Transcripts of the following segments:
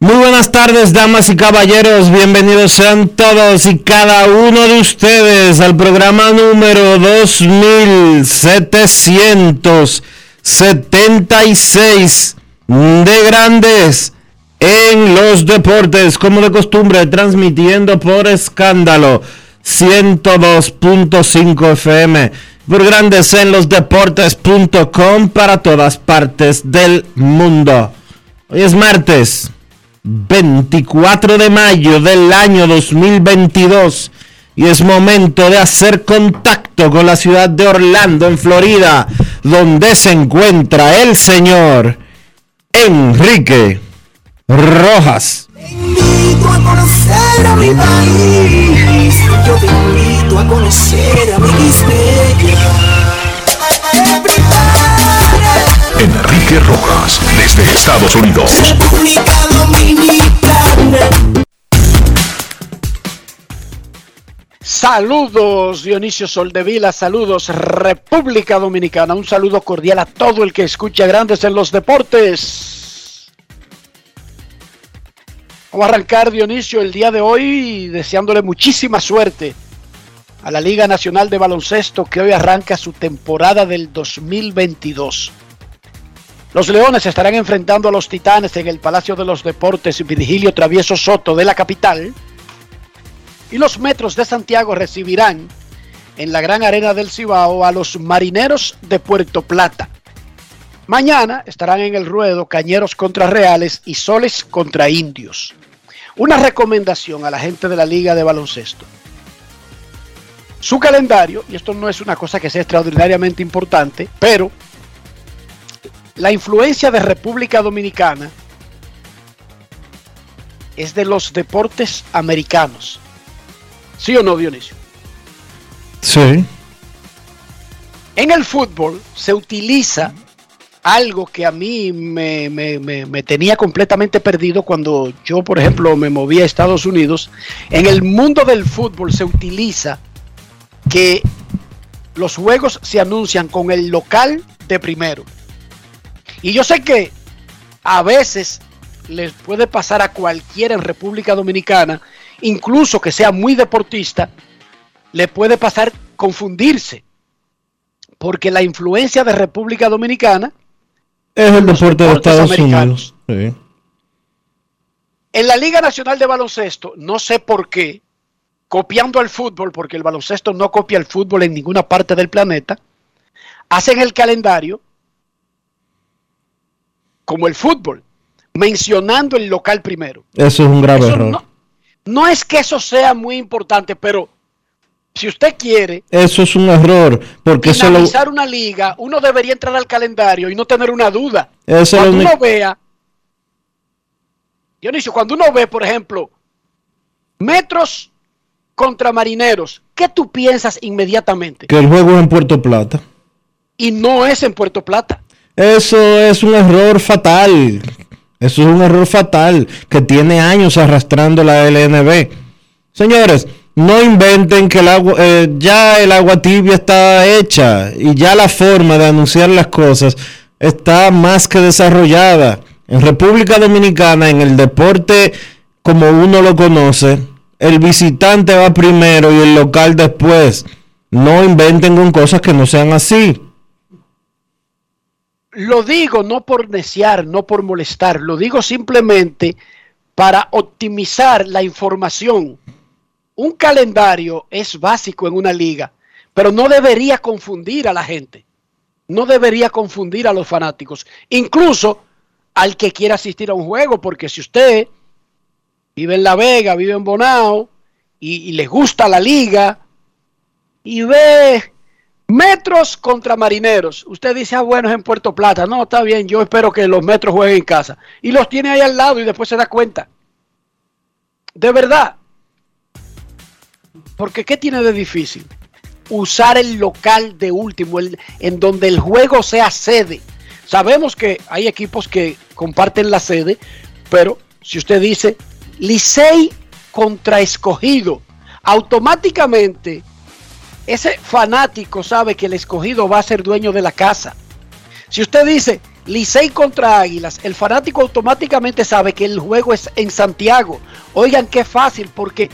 Muy buenas tardes, damas y caballeros. Bienvenidos sean todos y cada uno de ustedes al programa número 2776 de Grandes en los Deportes, como de costumbre, transmitiendo por escándalo 102.5 FM por Grandes en los Deportes.com para todas partes del mundo. Hoy es martes. 24 de mayo del año 2022 y es momento de hacer contacto con la ciudad de Orlando, en Florida, donde se encuentra el señor Enrique Rojas. Te invito a conocer a mi país. Yo te invito a conocer a mi Enrique Rojas, desde Estados Unidos. República Dominicana. Saludos Dionisio Soldevila, saludos República Dominicana, un saludo cordial a todo el que escucha Grandes en los Deportes. Vamos a arrancar Dionisio el día de hoy deseándole muchísima suerte a la Liga Nacional de Baloncesto que hoy arranca su temporada del 2022. Los Leones estarán enfrentando a los Titanes en el Palacio de los Deportes Virgilio Travieso Soto de la capital. Y los Metros de Santiago recibirán en la Gran Arena del Cibao a los Marineros de Puerto Plata. Mañana estarán en el ruedo Cañeros contra Reales y Soles contra Indios. Una recomendación a la gente de la Liga de Baloncesto. Su calendario, y esto no es una cosa que sea extraordinariamente importante, pero la influencia de República Dominicana es de los deportes americanos. ¿Sí o no, Dionisio? Sí. En el fútbol se utiliza algo que a mí me, me- me- me tenía completamente perdido cuando yo, por ejemplo, me moví a Estados Unidos. En el mundo del fútbol se utiliza que los juegos se anuncian con el local de primero. Y yo sé que a veces les puede pasar a cualquiera en República Dominicana, incluso que sea muy deportista, le puede pasar confundirse. Porque la influencia de República Dominicana Es el deporte de Estados. Unidos. Sí. En la Liga Nacional de Baloncesto, no sé por qué, copiando al fútbol, porque el baloncesto no copia el fútbol en ninguna parte del planeta, hacen el calendario como el fútbol, mencionando el local primero. Eso es un grave Eso error. no, no es que eso sea muy importante, pero si usted quiere Eso es un error, porque eso lo, una liga, uno debería entrar al calendario y no tener una duda. Eso es lo cuando único- uno vea, Dionisio, cuando uno ve, por ejemplo, metros contra marineros, ¿qué tú piensas inmediatamente? que el juego es en Puerto Plata. Y no es en Puerto Plata. Eso es un error fatal. Eso es un error fatal que tiene años arrastrando la LNB. Señores, No inventen que el agua, eh, ya el agua tibia está hecha y ya la forma de anunciar las cosas está más que desarrollada. En República Dominicana, en el deporte como uno lo conoce, el visitante va primero y el local después. No inventen con cosas que no sean así. Lo digo no por neciar, no por molestar, lo digo simplemente para optimizar la información. Un calendario es básico en una liga, pero no debería confundir a la gente. No debería confundir a los fanáticos, incluso al que quiera asistir a un juego, porque si usted vive en La Vega, vive en Bonao y, y le gusta la liga y ve Metros contra marineros. Usted dice, ah, bueno, es en Puerto Plata. No, está bien, yo espero que los metros jueguen en casa. Y los tiene ahí al lado y después se da cuenta. De verdad. Porque ¿qué tiene de difícil? Usar el local de último, el, en donde el juego sea sede. Sabemos que hay equipos que comparten la sede, pero si usted dice Licey contra escogido, automáticamente ese fanático sabe que el escogido va a ser dueño de la casa. Si usted dice Licey contra Águilas, el fanático automáticamente sabe que el juego es en Santiago. Oigan qué fácil, porque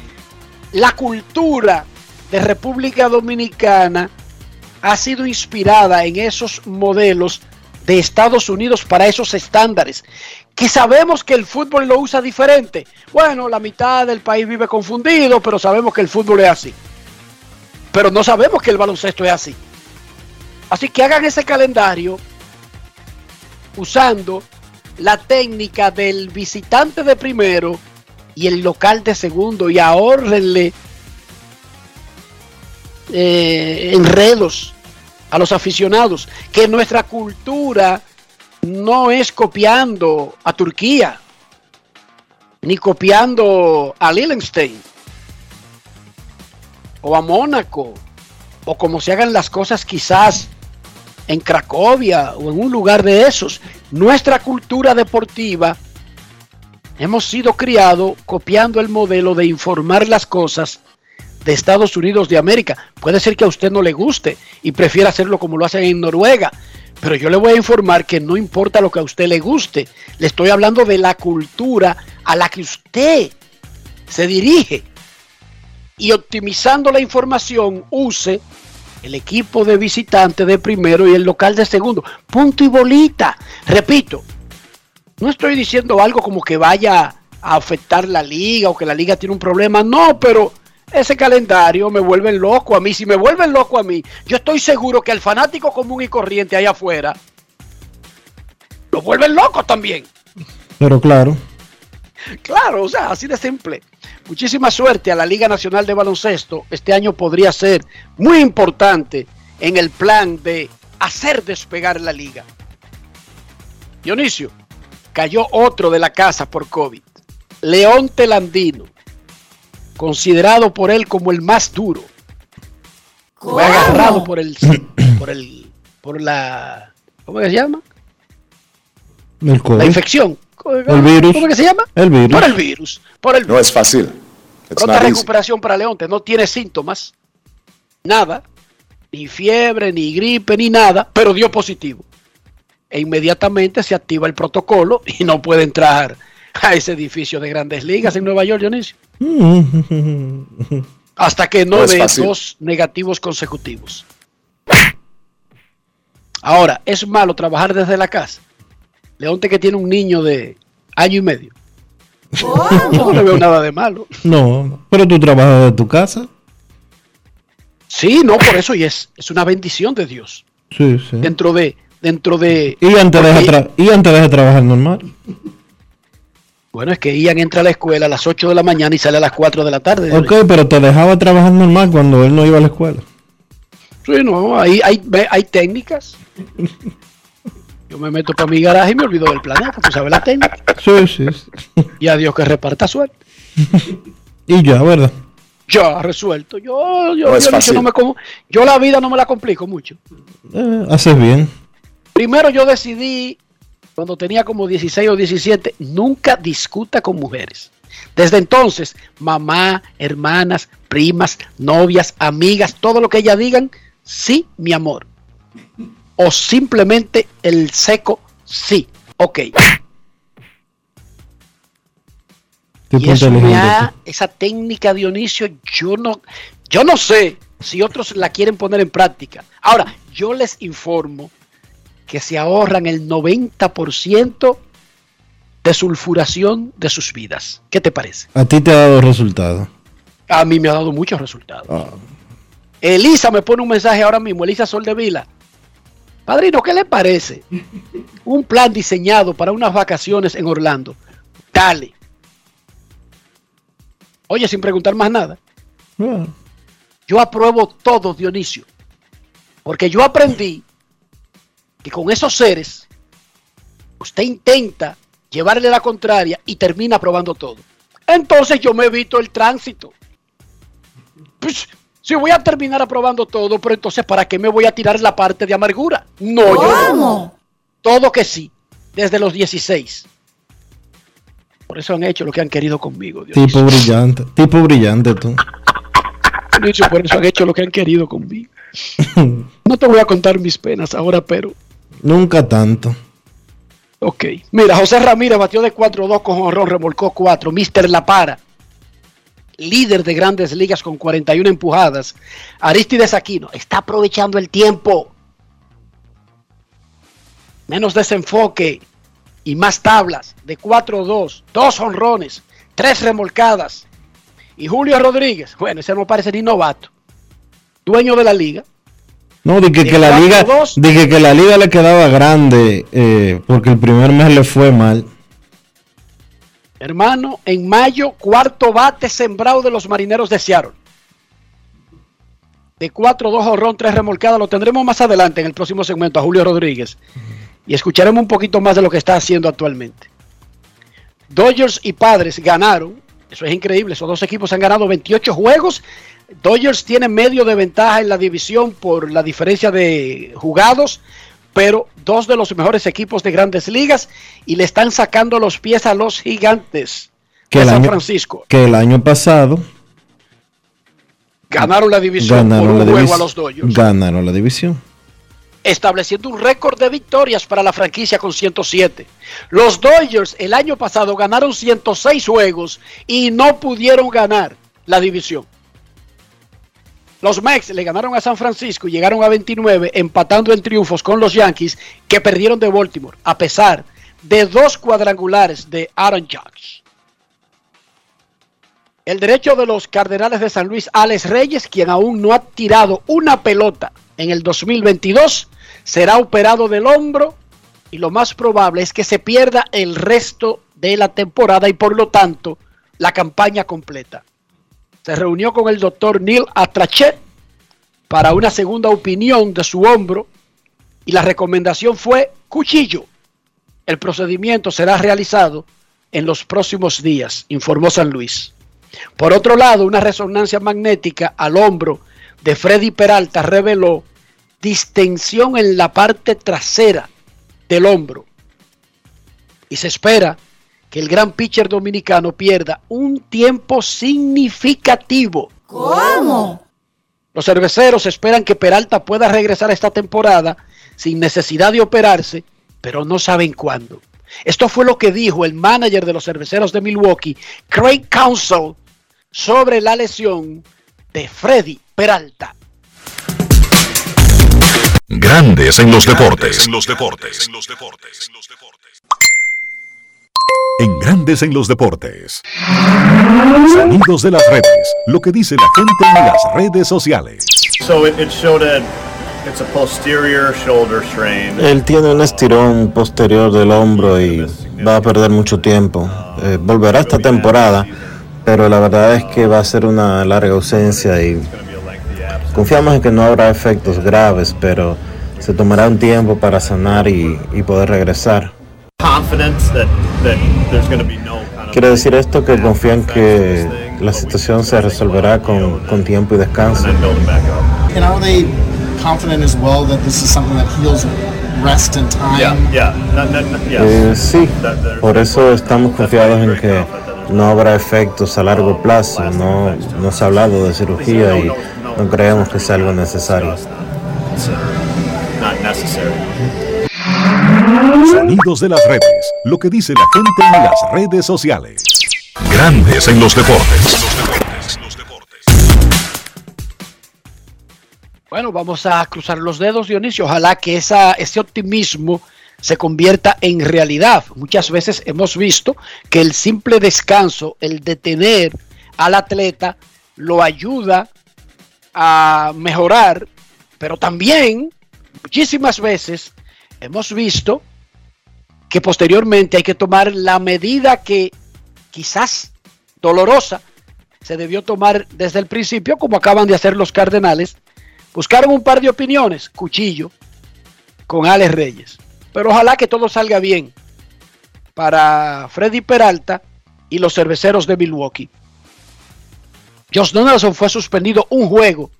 la cultura de República Dominicana ha sido inspirada en esos modelos de Estados Unidos para esos estándares. Que sabemos que el fútbol lo usa diferente. Bueno, la mitad del país vive confundido, pero sabemos que el fútbol es así pero no sabemos que el baloncesto es así. Así que hagan ese calendario usando la técnica del visitante de primero y el local de segundo y ahorrenle eh, enredos a los aficionados. Que nuestra cultura no es copiando a Turquía ni copiando a Lillenstein o a Mónaco, o como se hagan las cosas quizás en Cracovia o en un lugar de esos. Nuestra cultura deportiva hemos sido criados copiando el modelo de informar las cosas de Estados Unidos de América. Puede ser que a usted no le guste y prefiera hacerlo como lo hacen en Noruega, pero yo le voy a informar que no importa lo que a usted le guste, le estoy hablando de la cultura a la que usted se dirige y optimizando la información use el equipo de visitante de primero y el local de segundo. Punto y bolita. Repito, no estoy diciendo algo como que vaya a afectar la liga o que la liga tiene un problema. No, pero ese calendario me vuelve loco a mí. Si me vuelven loco a mí, yo estoy seguro que al fanático común y corriente allá afuera lo vuelven loco también. Pero claro. Claro, o sea, así de simple. Muchísima suerte a la Liga Nacional de Baloncesto. Este año podría ser muy importante en el plan de hacer despegar la liga. Dionisio, cayó otro de la casa por COVID. León Telandino, considerado por él como el más duro. Fue agarrado por el, por el, por la, ¿cómo se llama? El COVID. La infección. El virus. ¿Cómo que se llama? El virus. Por el virus. Por el No es fácil. It's Pronta not easy. recuperación para Leonte, no tiene síntomas, nada, ni fiebre, ni gripe, ni nada, pero dio positivo. E inmediatamente se activa el protocolo y no puede entrar a ese edificio de grandes ligas en Nueva York, Dionisio, hasta que no, No fácil. dos negativos consecutivos. Ahora, es malo trabajar desde la casa. Leonte que tiene un niño de año y medio. Yo no le veo nada de malo. No, pero tú trabajas de tu casa. Sí, no, por eso, y es, es una bendición de Dios. Sí, sí. Dentro de, dentro de. Y antes, porque- deja tra- y antes deja trabajar normal. bueno, es que Ian entra a la escuela a las 8 de la mañana y sale a las 4 de la tarde. Ok, pero te dejaba trabajar normal cuando él no iba a la escuela. Sí, no, ahí hay, hay técnicas. Yo me meto para mi garaje y me olvido del planeta, tú sabes la técnica. Sí, sí. sí. Y a Dios que reparta suerte. Y ya, ¿verdad? Ya, resuelto. Yo, yo, No yo, fácil. no me como- yo la vida no me la complico mucho. Eh, haces bien. Primero yo decidí, cuando tenía como 16 o 17, nunca discuta con mujeres. Desde entonces, mamá, hermanas, primas, novias, amigas, todo lo que ellas digan, sí, mi amor. O simplemente el seco, sí, ok. Y eso ha, esa técnica, Dionisio, yo no, yo no sé si otros la quieren poner en práctica. Ahora, yo les informo que se ahorran el 90% de sulfuración de sus vidas. ¿Qué te parece? ¿A ti te ha dado resultado? A mí me ha dado muchos resultados. Ah. Elisa me pone un mensaje ahora mismo, Elisa Sol de Vila. Padrino, ¿qué le parece? Un plan diseñado para unas vacaciones en Orlando. Dale. Oye, sin preguntar más nada. Ah. Yo apruebo todo, Dionisio. Porque yo aprendí que con esos seres usted intenta llevarle la contraria y termina aprobando todo. Entonces yo me evito el tránsito. Pues, si voy a terminar aprobando todo, pero entonces ¿para qué me voy a tirar la parte de amargura? No, yo no. Todo que sí, desde los 16. Por eso han hecho lo que han querido conmigo. Tipo brillante, tipo brillante tú. por eso han hecho lo que han querido conmigo. No te voy a contar mis penas ahora, pero. Nunca tanto. Ok. Mira, José Ramírez batió de 4-2 con honrón, remolcó 4. Mister La Para, líder de grandes ligas con 41 empujadas. Aristides Aquino está aprovechando el tiempo. Menos desenfoque y más tablas de 4-2, dos honrones, tres remolcadas. Y Julio Rodríguez, bueno, ese no parece ni novato, dueño de la liga. No, dije que, la liga, dije que la liga le quedaba grande eh, porque el primer mes le fue mal. Hermano, en mayo, cuarto bate sembrado de los marineros de. De 4-2 horrón, 3 remolcadas. Lo tendremos más adelante en el próximo segmento a Julio Rodríguez. Y escucharemos un poquito más de lo que está haciendo actualmente. Dodgers y Padres ganaron eso es increíble. Esos dos equipos han ganado 28 juegos. Dodgers tiene medio de ventaja en la división por la diferencia de jugados, pero dos de los mejores equipos de grandes ligas y le están sacando los pies a los gigantes de San Francisco. Que el año pasado ganaron la división por un juego a los Dodgers. Ganaron la división estableciendo un récord de victorias para la franquicia con 107. Los Dodgers el año pasado ganaron 106 juegos y no pudieron ganar la división. Los Mets le ganaron a San Francisco y llegaron a 29, empatando en triunfos con los Yankees que perdieron de Baltimore, a pesar de dos cuadrangulares de Aaron Judge. El derecho de los Cardenales de San Luis, Alex Reyes, quien aún no ha tirado una pelota en el 2022, será operado del hombro y lo más probable es que se pierda el resto de la temporada y por lo tanto la campaña completa. Se reunió con el doctor Neil Atrachet para una segunda opinión de su hombro y la recomendación fue cuchillo. El procedimiento será realizado en los próximos días, informó San Luis. Por otro lado, una resonancia magnética al hombro de Freddy Peralta reveló distensión en la parte trasera del hombro. Y se espera que el gran pitcher dominicano pierda un tiempo significativo. ¿Cómo? Los cerveceros esperan que Peralta pueda regresar esta temporada sin necesidad de operarse, pero no saben cuándo. Esto fue lo que dijo el manager de los cerveceros de Milwaukee, Craig Council, sobre la lesión de Freddy Peralta. Grandes en los deportes. En los deportes. En Grandes en los deportes. Sonidos de las redes. Lo que dice la gente en las redes sociales. Él tiene un estirón posterior del hombro y va a perder mucho tiempo. Eh, volverá esta temporada, pero la verdad es que va a ser una larga ausencia y Confiamos en que no habrá efectos graves, pero se tomará un tiempo para sanar y, poder regresar. Quiere decir esto que confían que la situación se resolverá con, con tiempo y descanso. sí, por eso estamos confiados en que no habrá efectos a largo plazo. No, no se ha hablado de cirugía y no creemos que sea algo necesario. Sonidos de las redes. Lo que dice la gente en las redes sociales. Grandes en los deportes. Bueno, vamos a cruzar los dedos, Dionisio. Ojalá que ese optimismo se convierta en realidad. Muchas veces hemos visto que el simple descanso, el detener al atleta, lo ayuda a mejorar, pero también muchísimas veces hemos visto que posteriormente hay que tomar la medida que quizás dolorosa se debió tomar desde el principio, como acaban de hacer los Cardenales. Buscaron un par de opiniones, cuchillo, con Alex Reyes. Pero ojalá que todo salga bien para Freddy Peralta y los cerveceros de Milwaukee. Josh Donaldson fue suspendido un juego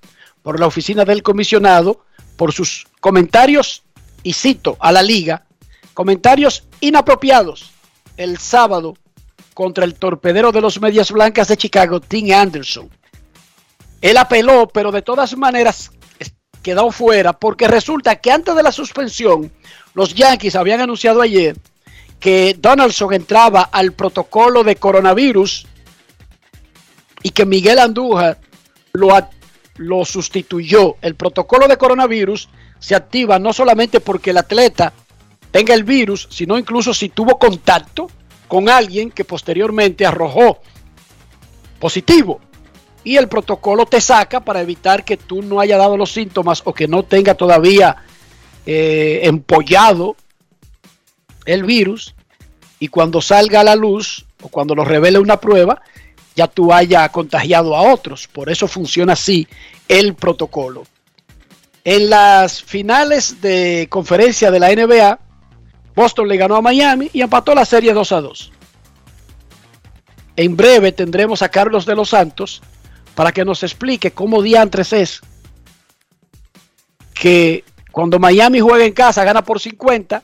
por la oficina del comisionado por sus comentarios, y cito a la liga, comentarios inapropiados el sábado contra el torpedero de los Medias Blancas de Chicago, Tim Anderson. Él apeló, pero de todas maneras quedó fuera porque resulta que antes de la suspensión, los Yankees habían anunciado ayer que Donaldson entraba al protocolo de coronavirus y que Miguel Andújar lo, lo sustituyó. El protocolo de coronavirus se activa no solamente porque el atleta tenga el virus, sino incluso si tuvo contacto con alguien que posteriormente arrojó positivo. Y el protocolo te saca para evitar que tú no haya dado los síntomas o que no tenga todavía eh, empollado el virus. Y cuando salga a la luz o cuando lo revele una prueba, ya tú haya contagiado a otros. Por eso funciona así el protocolo. En las finales de conferencia de la NBA, Boston le ganó a Miami y empató la serie 2 a 2. En breve tendremos a Carlos de los Santos para que nos explique cómo diantres es que cuando Miami juega en casa gana por 50,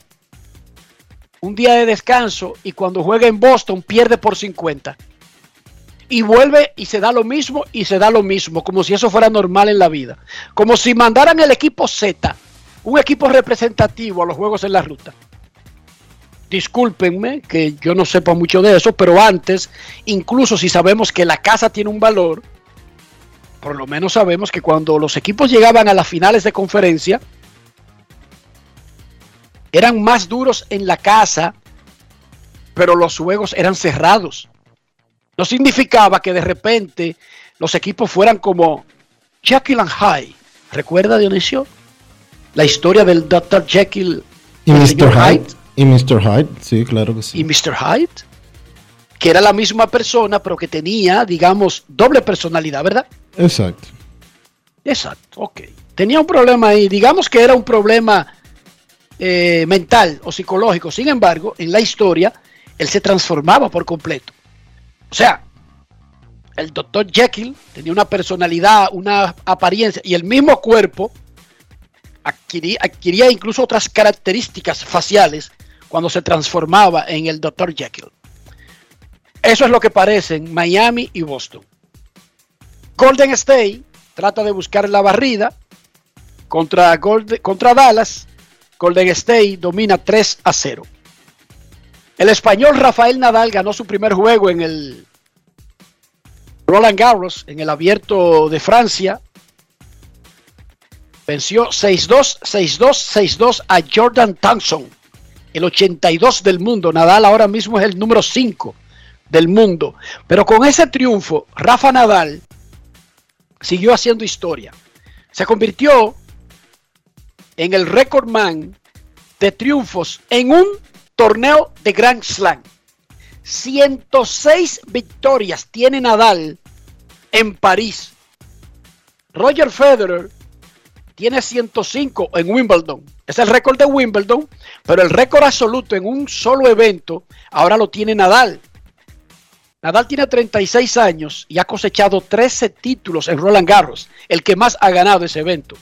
un día de descanso y cuando juega en Boston pierde por 50. Y vuelve y se da lo mismo y se da lo mismo, como si eso fuera normal en la vida. Como si mandaran el equipo Z, un equipo representativo a los juegos en la ruta discúlpenme que yo no sepa mucho de eso, pero antes, incluso si sabemos que la casa tiene un valor, por lo menos sabemos que cuando los equipos llegaban a las finales de conferencia, eran más duros en la casa, pero los juegos eran cerrados. No significaba que de repente los equipos fueran como Jekyll and Hyde. ¿Recuerda, Dionisio? La historia del Dr. Jekyll y Mr. Hyde y Mr. Hyde, sí, claro que sí. Y Mr. Hyde, que era la misma persona, pero que tenía, digamos, doble personalidad, ¿verdad? Exacto. Exacto, ok. Tenía un problema ahí, digamos que era un problema eh, mental o psicológico. Sin embargo, en la historia, él se transformaba por completo. O sea, el doctor Jekyll tenía una personalidad, una apariencia y el mismo cuerpo adquiría, adquiría incluso otras características faciales cuando se transformaba en el Dr. Jekyll. Eso es lo que parecen Miami y Boston. Golden State trata de buscar la barrida contra, contra Dallas. Golden State domina 3 a 0. El español Rafael Nadal ganó su primer juego en el Roland Garros, en el abierto de Francia. Venció 6-2, 6-2, 6-2 a Jordan Thompson el 82 del mundo. Nadal ahora mismo es el número 5 del mundo. Pero con ese triunfo, Rafa Nadal siguió haciendo historia. Se convirtió en el récord man de triunfos en un torneo de Grand Slam. 106 victorias tiene Nadal en París. Roger Federer tiene 105 en Wimbledon. Es el récord de Wimbledon, pero el récord absoluto en un solo evento ahora lo tiene Nadal. Nadal tiene 36 años y ha cosechado 13 títulos en Roland Garros, el que más ha ganado ese evento.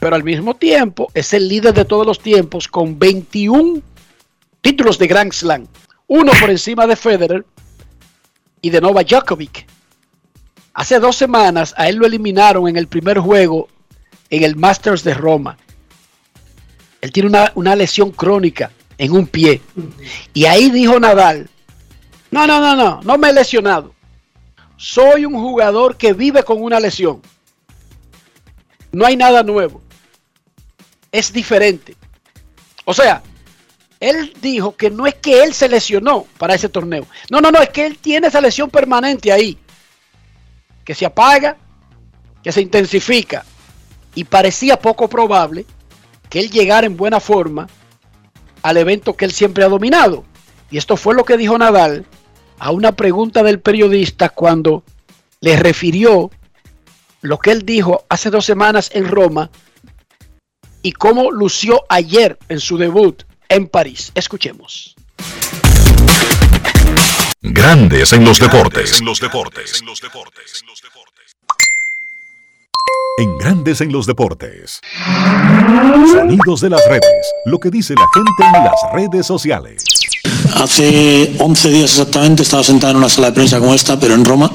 Pero al mismo tiempo es el líder de todos los tiempos con 21 títulos de Grand Slam. Uno por encima de Federer y de Nova Djokovic. Hace dos semanas a él lo eliminaron en el primer juego en el Masters de Roma. Él tiene una, una lesión crónica en un pie. Y ahí dijo Nadal, no, no, no, no, no me he lesionado. Soy un jugador que vive con una lesión. No hay nada nuevo. Es diferente. O sea, él dijo que no es que él se lesionó para ese torneo. No, no, no, es que él tiene esa lesión permanente ahí. Que se apaga, que se intensifica. Y parecía poco probable que él llegara en buena forma al evento que él siempre ha dominado. Y esto fue lo que dijo Nadal a una pregunta del periodista cuando le refirió lo que él dijo hace dos semanas en Roma y cómo lució ayer en su debut en París. Escuchemos. Grandes en los deportes. En los deportes. En Grandes en los deportes. Sonidos de las redes. Lo que dice la gente en las redes sociales. Hace 11 días exactamente estaba sentado en una sala de prensa como esta, pero en Roma.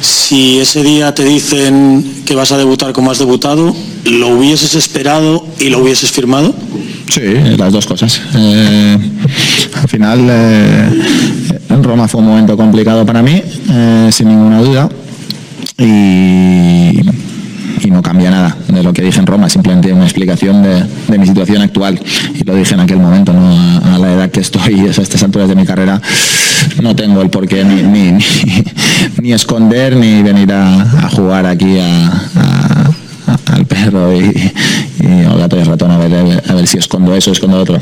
Si ese día te dicen que vas a debutar como has debutado, ¿lo hubieses esperado y lo hubieses firmado? Sí, las dos cosas. Eh, al final, eh, en Roma fue un momento complicado para mí, eh, sin ninguna duda. Y y no cambia nada de lo que dije en Roma, simplemente una explicación de, mi situación actual. Y lo dije en aquel momento, ¿no? a, la edad que estoy, a estas alturas de mi carrera, no tengo el por qué ni, ni, esconder ni venir a, jugar aquí al perro y, al gato y ratón a ver, a ver si escondo eso, escondo otro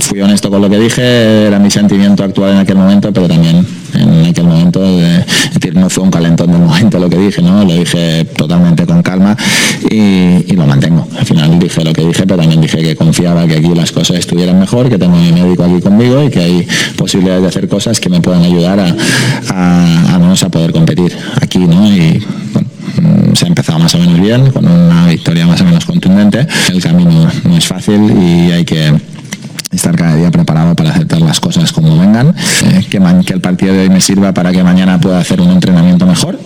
fui honesto con lo que dije, era mi sentimiento actual en aquel momento, pero también en aquel momento, decir, no fue un calentón del momento lo que dije, ¿no? Lo dije totalmente con calma y, lo mantengo. Al final dije lo que dije, pero también dije que confiaba que aquí las cosas estuvieran mejor, que tengo mi médico aquí conmigo y que hay posibilidades de hacer cosas que me puedan ayudar a, a, a poder competir aquí, ¿no? Y mm, se ha empezado más o menos bien, con una victoria más o menos contundente. El camino no es fácil y hay que estar cada día preparado para aceptar las cosas como vengan, eh, que, el partido de hoy me sirva para que mañana pueda hacer un entrenamiento mejor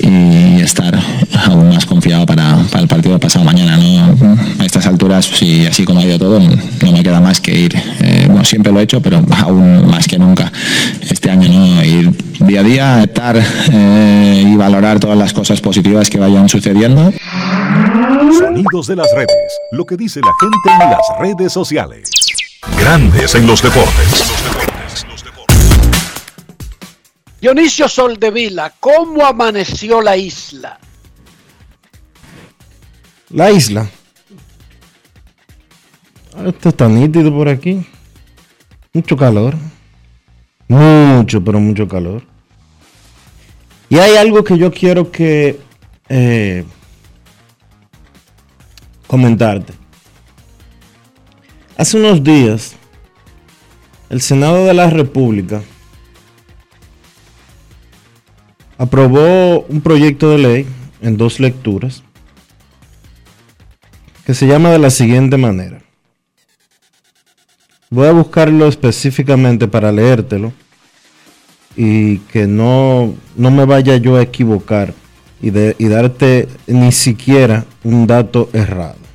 y estar aún más confiado para, el partido pasado mañana. ¿no? A estas alturas, y así como ha ido todo, no me queda más que ir, eh, bueno, siempre lo he hecho, pero aún más que nunca este año, ¿no? ir día a día, estar eh, y valorar todas las cosas positivas que vayan sucediendo. Sonidos de las redes, lo que dice la gente en las redes sociales. Grandes en los deportes. Dionisio Soldevila, ¿cómo amaneció la isla? La isla. Ah, esto está nítido por aquí. Mucho calor. Mucho, pero mucho calor. Y hay algo que yo quiero que eh, comentarte. Hace unos días, el Senado de la República aprobó un proyecto de ley en dos lecturas que se llama de la siguiente manera. Voy a buscarlo específicamente para leértelo y que no, no me vaya yo a equivocar y, y darte ni siquiera un dato errado.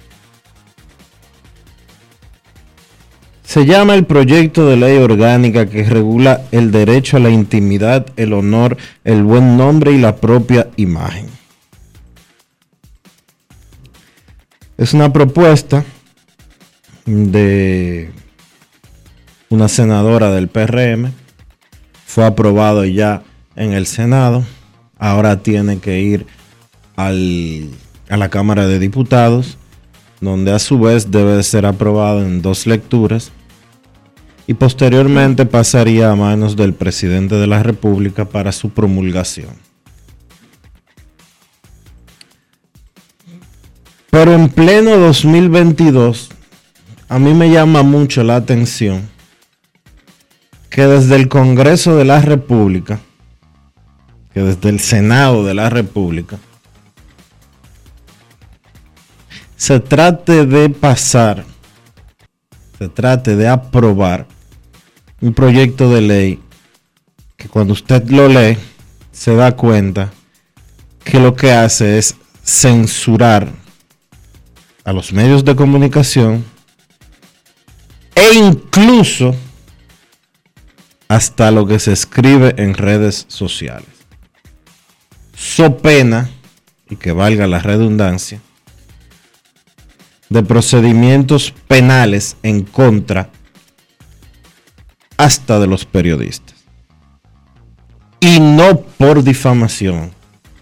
Se llama el proyecto de ley orgánica que regula el derecho a la intimidad, el honor, el buen nombre y la propia imagen. Es una propuesta de una senadora del PRM. Fue aprobado ya en el Senado. Ahora tiene que ir a la Cámara de Diputados, donde a su vez debe ser aprobado en dos lecturas y posteriormente pasaría a manos del presidente de la República para su promulgación. Pero en pleno 2022, a mí me llama mucho la atención que desde el Congreso de la República, que desde el Senado de la República, se trate de pasar, se trate de aprobar un proyecto de ley que cuando usted lo lee, se da cuenta que lo que hace es censurar a los medios de comunicación e incluso hasta lo que se escribe en redes sociales. So pena, y que valga la redundancia, de procedimientos penales en contra hasta de los periodistas. Y no por difamación,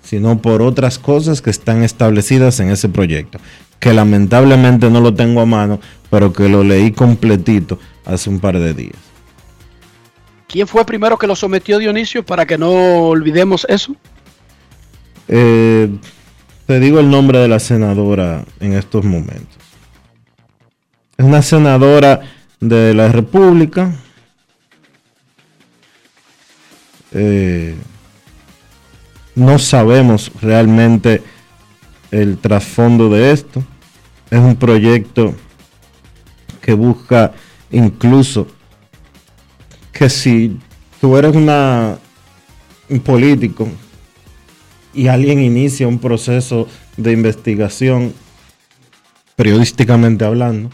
sino por otras cosas que están establecidas en ese proyecto, que lamentablemente no lo tengo a mano, pero que lo leí completito hace un par de días. ¿Quién fue primero que lo sometió Dionisio para que no olvidemos eso? Eh, te digo el nombre de la senadora en estos momentos. Es una senadora de la República. Eh, no sabemos realmente el trasfondo de esto. Es un proyecto que busca incluso que si tú eres una, un político y alguien inicia un proceso de investigación, periodísticamente hablando,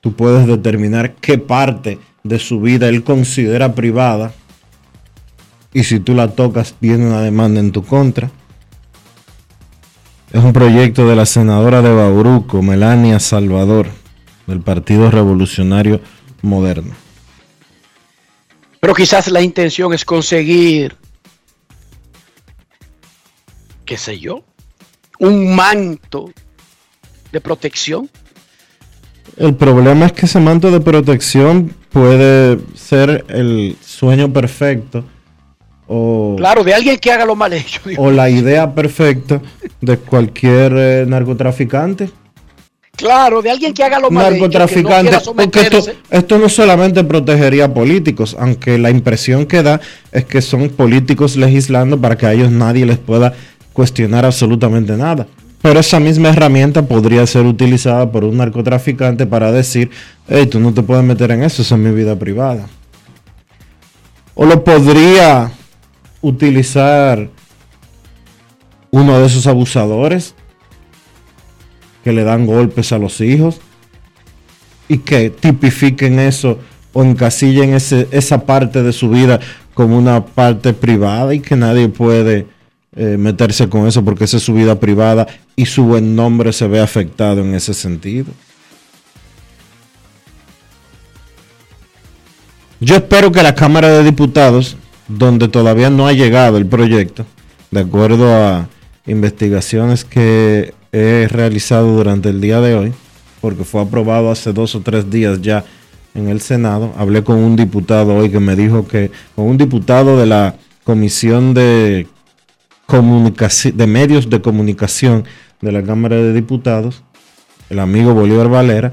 tú puedes determinar qué parte de su vida él considera privada y si tú la tocas viene una demanda en tu contra. Es un proyecto de la senadora de Bauruco, Melania Salvador, del Partido Revolucionario Moderno. Pero quizás la intención es conseguir, qué sé yo, un manto de protección. El problema es que ese manto de protección puede ser el sueño perfecto o, Claro, de alguien que haga lo mal hecho. o la idea perfecta de cualquier eh, narcotraficante. Claro, de alguien que haga lo mal hecho. que no narcotraficante. quiera porque esto, esto no solamente protegería a políticos, aunque la impresión que da es que son políticos legislando para que a ellos nadie les pueda cuestionar absolutamente nada. Pero esa misma herramienta podría ser utilizada por un narcotraficante para decir, hey, tú no te puedes meter en eso, esa es mi vida privada. O lo podría utilizar uno de esos abusadores que le dan golpes a los hijos y que tipifiquen eso o encasillen ese, esa parte de su vida como una parte privada y que nadie puede eh, meterse con eso porque esa es su vida privada y su buen nombre se ve afectado en ese sentido. Yo espero que la Cámara de Diputados, donde todavía no ha llegado el proyecto, de acuerdo a investigaciones que he realizado durante el día de hoy, porque fue aprobado hace dos o tres días ya en el Senado. Hablé con un diputado hoy que me dijo que, con un diputado de la Comisión de, de Medios de Comunicación de la Cámara de Diputados, el amigo Bolívar Valera,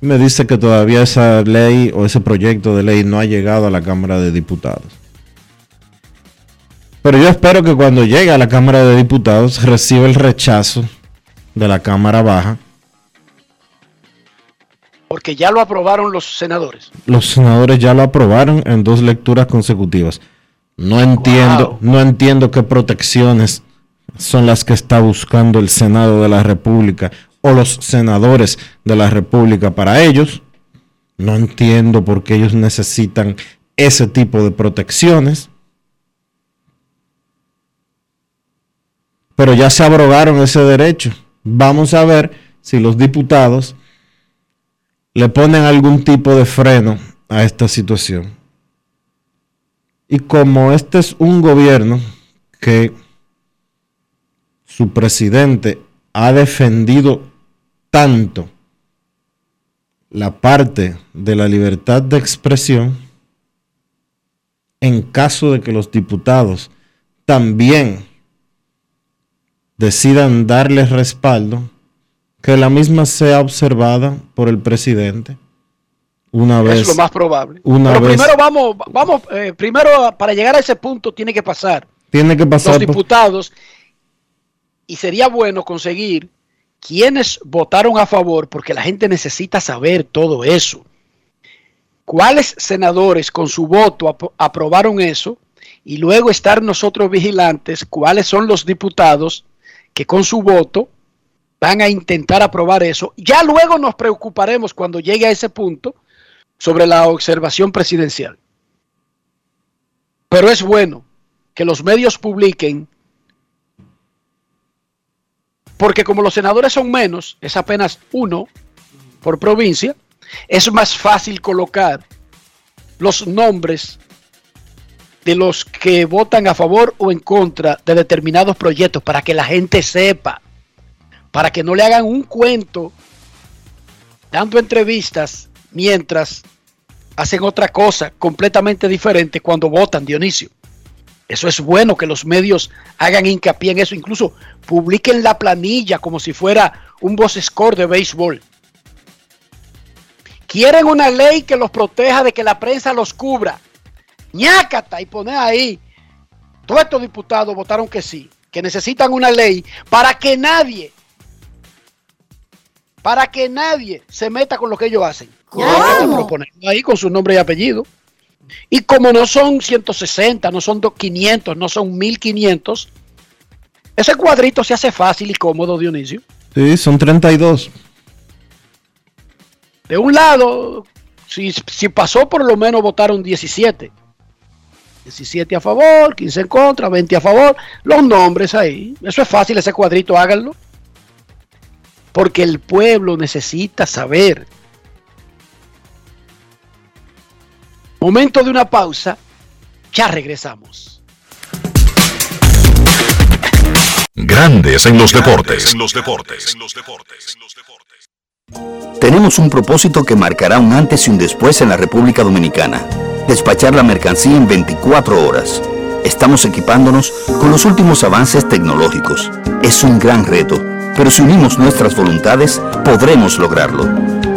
me dice que todavía esa ley o ese proyecto de ley no ha llegado a la Cámara de Diputados. Pero yo espero que cuando llegue a la Cámara de Diputados reciba el rechazo de la Cámara Baja. Porque ya lo aprobaron los senadores. Los senadores ya lo aprobaron en dos lecturas consecutivas. No entiendo, Wow. no entiendo qué protecciones son las que está buscando el Senado de la República o los senadores de la República para ellos. No entiendo por qué ellos necesitan ese tipo de protecciones. Pero ya se abrogaron ese derecho. Vamos a ver si los diputados le ponen algún tipo de freno a esta situación. Y como este es un gobierno que su presidente ha defendido tanto la parte de la libertad de expresión, en caso de que los diputados también decidan darle respaldo, que la misma sea observada por el presidente una vez. Es lo más probable. una Pero vez- primero vamos, vamos, eh, primero para llegar a ese punto tiene que pasar Tiene que los pasar por- diputados y sería bueno conseguir quienes votaron a favor porque la gente necesita saber todo eso. cuáles senadores con su voto apro- aprobaron eso y luego estar nosotros vigilantes cuáles son los diputados que con su voto van a intentar aprobar eso. Ya luego nos preocuparemos cuando llegue a ese punto sobre la observación presidencial. Pero es bueno que los medios publiquen, porque como los senadores son menos, es apenas uno por provincia, es más fácil colocar los nombres de los que votan a favor o en contra de determinados proyectos para que la gente sepa, para que no le hagan un cuento dando entrevistas mientras hacen otra cosa completamente diferente cuando votan, Dionisio. Eso es bueno que los medios hagan hincapié en eso, incluso publiquen la planilla como si fuera un boss score de béisbol. Quieren una ley que los proteja de que la prensa los cubra. ñácata y poner ahí. Todos estos diputados votaron que sí, que necesitan una ley para que nadie, para que nadie se meta con lo que ellos hacen. Ponerlo ahí con su nombre y apellido. Y como no son 160, no son 500, no son 1500, ese cuadrito se hace fácil y cómodo, Dionisio. Sí, son 32. De un lado, si, si pasó, por lo menos votaron 17. 17 a favor, 15 en contra, 20 a favor. Los nombres ahí. Eso es fácil, ese cuadrito, háganlo. Porque el pueblo necesita saber. Momento de una pausa. Ya regresamos. Grandes en los deportes. En los deportes. Tenemos un propósito que marcará un antes y un después en la República Dominicana. Despachar la mercancía en 24 horas. Estamos equipándonos con los últimos avances tecnológicos. Es un gran reto, pero si unimos nuestras voluntades, podremos lograrlo.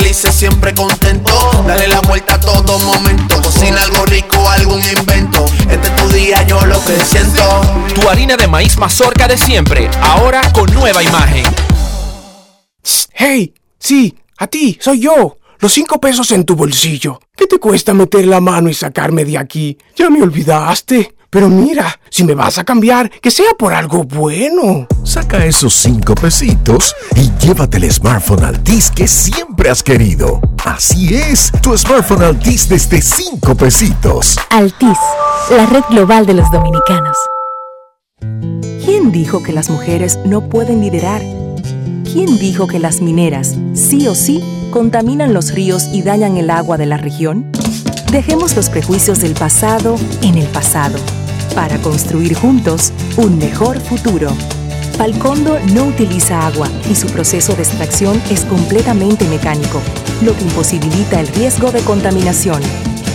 felices, siempre contento. Dale la vuelta a todo momento. Cocina algo rico, algún invento. Este es tu día, yo lo que siento. Tu harina de maíz mazorca de siempre, ahora con nueva imagen. Hey, sí, a ti, soy yo. Los cinco pesos en tu bolsillo. ¿Qué te cuesta meter la mano y sacarme de aquí? Ya me olvidaste. Pero mira, si me vas a cambiar, que sea por algo bueno. Saca esos cinco pesitos y llévate el smartphone Altis que siempre has querido. Así es, tu smartphone Altis desde cinco pesitos. Altis, la red global de los dominicanos. ¿Quién dijo que las mujeres no pueden liderar? ¿Quién dijo que las mineras, sí o sí, contaminan los ríos y dañan el agua de la región? Dejemos los prejuicios del pasado en el pasado, para construir juntos un mejor futuro. Falcondo no utiliza agua y su proceso de extracción es completamente mecánico, lo que imposibilita el riesgo de contaminación.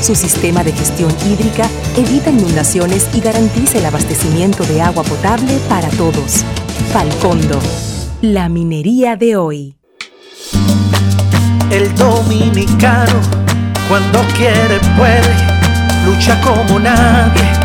Su sistema de gestión hídrica evita inundaciones y garantiza el abastecimiento de agua potable para todos. Falcondo, la minería de hoy. El dominicano, cuando quiere, puede, lucha como nadie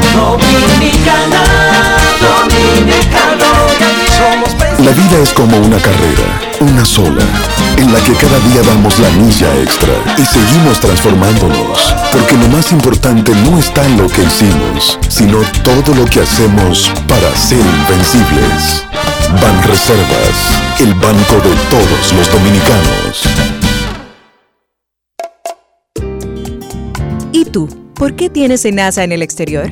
Dominicana, dominicano, somos La vida es como una carrera, una sola, en la que cada día damos la milla extra y seguimos transformándonos, porque lo más más importante no está en lo que hicimos, sino todo lo que hacemos para ser invencibles. Ban Reservas, el banco de todos los dominicanos. ¿Y tú? ¿Por qué tienes NASA en el exterior?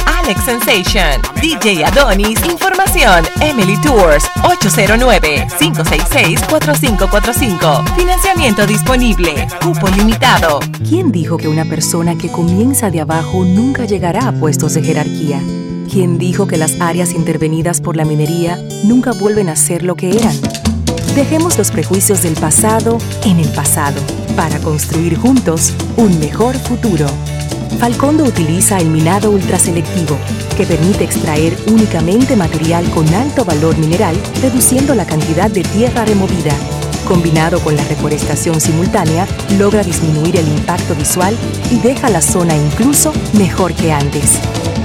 Alex Sensation, DJ Adonis, Información, Emily Tours, 809-566-4545. Financiamiento disponible, cupo limitado. ¿Quién dijo que una persona que comienza de abajo nunca llegará a puestos de jerarquía? ¿Quién dijo que las áreas intervenidas por la minería nunca vuelven a ser lo que eran? Dejemos los prejuicios del pasado en el pasado para construir juntos un mejor futuro. Falcondo utiliza el minado ultraselectivo, que permite extraer únicamente material con alto valor mineral, reduciendo la cantidad de tierra removida. Combinado con la reforestación simultánea, logra disminuir el impacto visual y deja la zona incluso mejor que antes.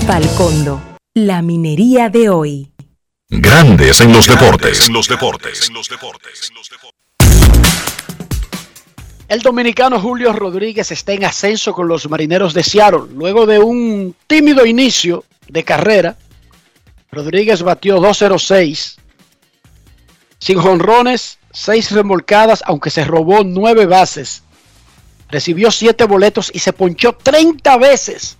Falcondo, la minería de hoy. Grandes en los deportes. los deportes. El dominicano Julio Rodríguez está en ascenso con los marineros de Seattle. Luego de un tímido inicio de carrera, Rodríguez batió 2.06, sin jonrones, 6 remolcadas, aunque se robó 9 bases. Recibió 7 boletos y se ponchó 30 veces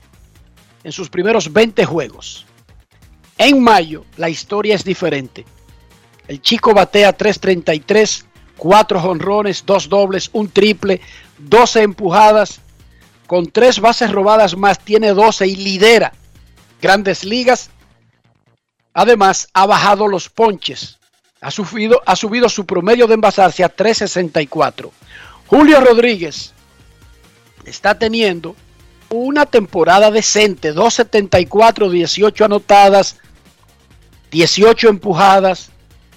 en sus primeros 20 juegos. En mayo, la historia es diferente. El chico batea 3.33, 4 jonrones, 2 dobles, un triple, 12 empujadas. Con 3 bases robadas más, tiene 12 y lidera grandes ligas. Además, ha bajado los ponches. Ha subido, ha subido su promedio de envasarse a 3.64. Julio Rodríguez está teniendo una temporada decente, 2.74, 18 anotadas, 18 empujadas,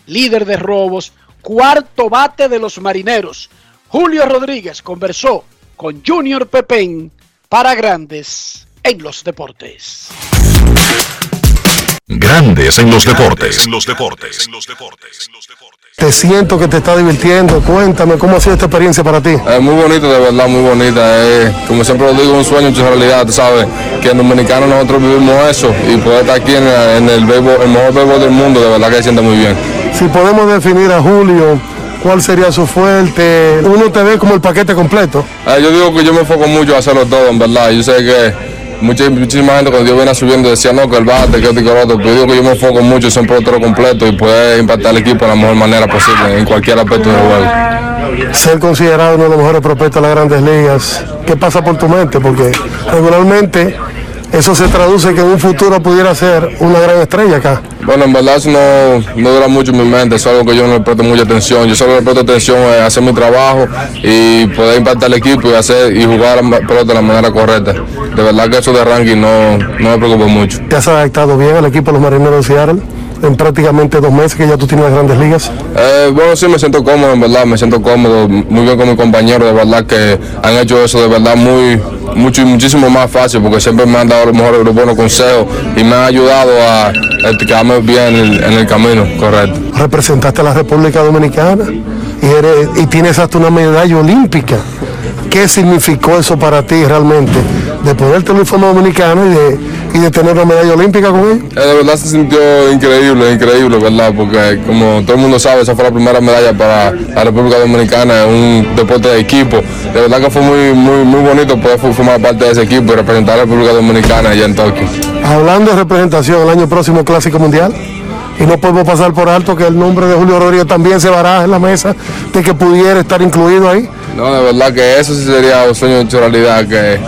líder de robos, cuarto bate de los marineros. Julio Rodríguez conversó con Junior Pepén para Grandes en los Deportes. Grandes en los deportes. los deportes. Te siento que te está divirtiendo. Cuéntame cómo ha sido esta experiencia para ti. Es muy bonito, de verdad, muy bonita. Es, como siempre lo digo, un sueño hecho realidad, tú ¿sabes? Que en Dominicano nosotros vivimos eso y poder estar aquí en, en el, béisbol- el mejor béisbol del mundo, de verdad que se siente muy bien. Si podemos definir a Julio, ¿cuál sería su fuerte? Uno te ve como el paquete completo. Eh, yo digo que yo me enfoco mucho a hacerlo todo, en verdad. Yo sé que mucha, muchísima gente cuando yo venía subiendo decía, no, que el bate, que y que lo otro. Pero yo digo que yo me enfoco mucho siempre en todo completo y poder impactar al equipo de la mejor manera posible en cualquier aspecto del juego. Ser considerado uno de los mejores prospectos de las grandes ligas. ¿Qué pasa por tu mente? Porque regularmente eso se traduce que en un futuro pudiera ser una gran estrella acá. Bueno, en verdad eso no, no dura mucho en mi mente, es algo que yo no le presto mucha atención. Yo solo le presto atención a hacer mi trabajo y poder impactar al equipo y hacer y jugar pelota de la manera correcta. De verdad que eso de ranking no, no me preocupa mucho. ¿Te has adaptado bien al equipo de los marineros de Seattle? En prácticamente dos meses que ya tú tienes las grandes ligas. Eh, bueno, sí, me siento cómodo, en verdad, me siento cómodo, muy bien con mis compañeros, de verdad que han hecho eso de verdad muy, mucho y muchísimo más fácil, porque siempre me han dado los mejores los buenos consejos y me han ayudado a, a quedarme bien en el, en el camino, correcto. Representaste a la República Dominicana y, eres, y tienes hasta una medalla olímpica. ¿Qué significó eso para ti realmente? De poder tener un fondo dominicano y de, y de tener una medalla olímpica con ellos. Eh, de verdad se sintió increíble, increíble, ¿verdad? Porque como todo el mundo sabe, esa fue la primera medalla para la República Dominicana en un deporte de equipo. De verdad que fue muy, muy, muy bonito poder formar parte de ese equipo y representar a la República Dominicana allá en Tokio. Hablando de representación, el año próximo Clásico Mundial. Y no podemos pasar por alto que el nombre de Julio Rodríguez también se baraja en la mesa de que pudiera estar incluido ahí. No, de verdad que eso sí sería un sueño hecho realidad, que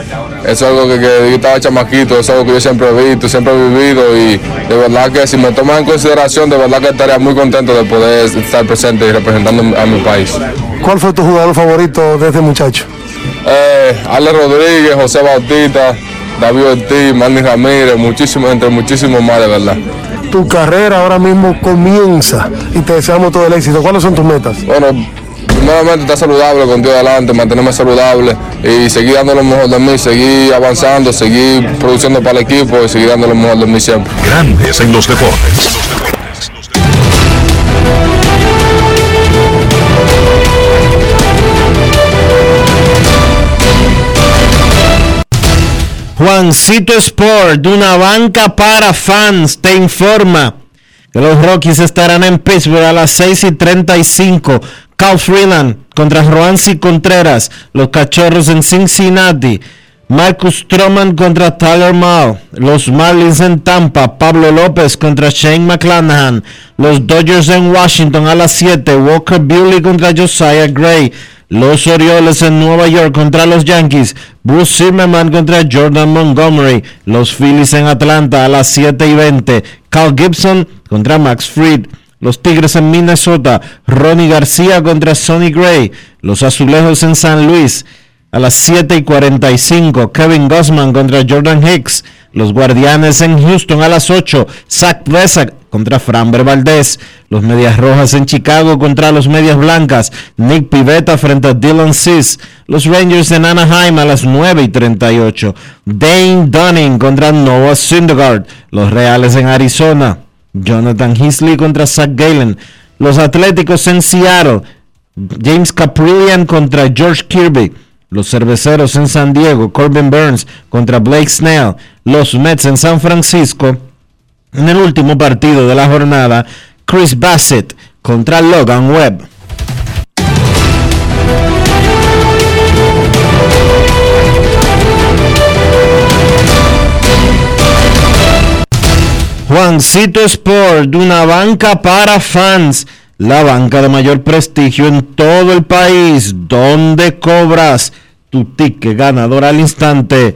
eso es algo que, que yo estaba chamaquito, es algo que yo siempre he visto, siempre he vivido y de verdad que si me toman en consideración, de verdad que estaría muy contento de poder estar presente y representando a mi país. ¿Cuál fue tu jugador favorito desde muchacho? Eh, Ale Rodríguez, José Bautista, David Ortiz, Manny Ramírez, muchísimos, entre muchísimos más, de verdad. Tu carrera ahora mismo comienza y te deseamos todo el éxito. ¿Cuáles son tus metas? Bueno, primeramente estar saludable con Dios adelante, mantenerme saludable y seguir dando lo mejor de mí, seguir avanzando, seguir produciendo para el equipo y seguir dando lo mejor de mí siempre. Grandes en los deportes. Juancito Sport, una banca para fans, te informa que los Rockies estarán en Pittsburgh a las 6 y 35. Cal Freeland contra Roansi Contreras, los Cachorros en Cincinnati. Marcus Stroman contra Tyler Mao, los Marlins en Tampa, Pablo López contra Shane McClanahan, los Dodgers en Washington a las 7, Walker Buehler contra Josiah Gray, los Orioles en Nueva York contra los Yankees. Bruce Zimmerman contra Jordan Montgomery. Los Phillies en Atlanta a las 7 y 20. Cal Gibson contra Max Fried. Los Tigres en Minnesota. Ronnie García contra Sonny Gray. Los Azulejos en San Luis a las 7 y 45. Kevin Gossman contra Jordan Hicks. Los Guardianes en Houston a las 8. Zach Plesac contra Framber Valdez. Los Medias Rojas en Chicago contra los Medias Blancas. Nick Pivetta frente a Dylan Cis. Los Rangers en Anaheim a las 9 y 38. Dane Dunning contra Noah Syndergaard. Los Reales en Arizona. Jonathan Heasley contra Zach Galen. Los Atléticos en Seattle. James Caprillian contra George Kirby. Los cerveceros en San Diego, Corbin Burns contra Blake Snell. Los Mets en San Francisco. En el último partido de la jornada, Chris Bassett contra Logan Webb. Juancito Sport, una banca para fans la banca de mayor prestigio en todo el país, donde cobras tu ticket ganador al instante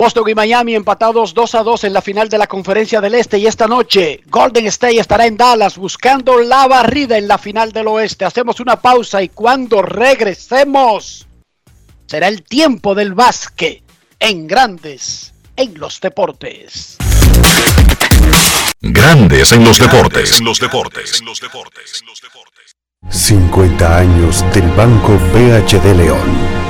Boston y Miami empatados 2 a 2 en la final de la Conferencia del Este y esta noche Golden State estará en Dallas buscando la barrida en la final del Oeste. Hacemos una pausa y cuando regresemos será el tiempo del básquet en Grandes en los Deportes. Grandes en los deportes. los deportes. 50 años del Banco BHD León.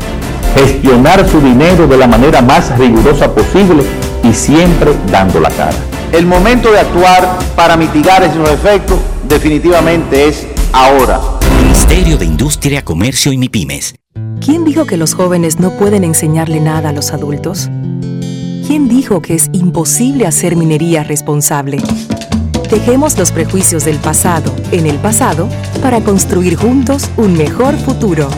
Gestionar su dinero de la manera más rigurosa posible y siempre dando la cara. El momento de actuar para mitigar esos efectos definitivamente es ahora. Ministerio de Industria, Comercio y MIPIMES. ¿Quién dijo que los jóvenes no pueden enseñarle nada a los adultos? ¿Quién dijo que es imposible hacer minería responsable? Dejemos los prejuicios del pasado en el pasado para construir juntos un mejor futuro.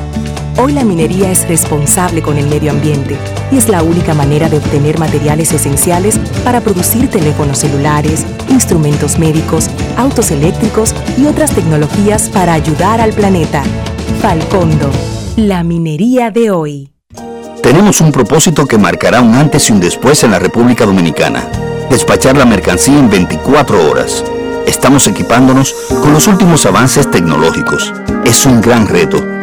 Hoy la minería es responsable con el medio ambiente y es la única manera de obtener materiales esenciales para producir teléfonos celulares, instrumentos médicos, autos eléctricos y otras tecnologías para ayudar al planeta. Falcondo, la minería de hoy. Tenemos un propósito que marcará un antes y un después en la República Dominicana. Despachar la mercancía en 24 horas. Estamos equipándonos con los últimos avances tecnológicos. Es un gran reto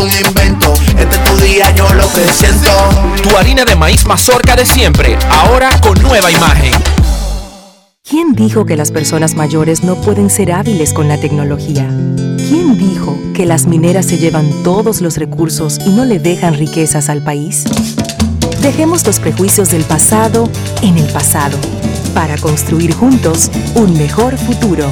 algún invento. Este es tu día, yo lo que siento. Tu harina de maíz mazorca de siempre, ahora con nueva imagen. ¿Quién dijo que las personas mayores no pueden ser hábiles con la tecnología? ¿Quién dijo que las mineras se llevan todos los recursos y no le dejan riquezas al país? Dejemos los prejuicios del pasado en el pasado para construir juntos un mejor futuro.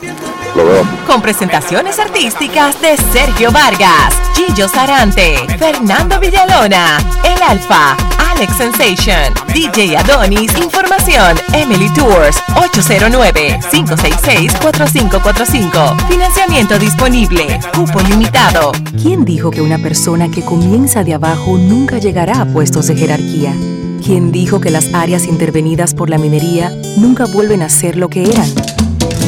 Lo veo. Con presentaciones artísticas de Sergio Vargas, Gillo Sarante, Fernando Villalona, El Alfa, Alex Sensation, DJ Adonis, Información, Emily Tours, 809-566-4545. Financiamiento disponible, cupo limitado. ¿Quién dijo que una persona que comienza de abajo nunca llegará a puestos de jerarquía? ¿Quién dijo que las áreas intervenidas por la minería nunca vuelven a ser lo que eran?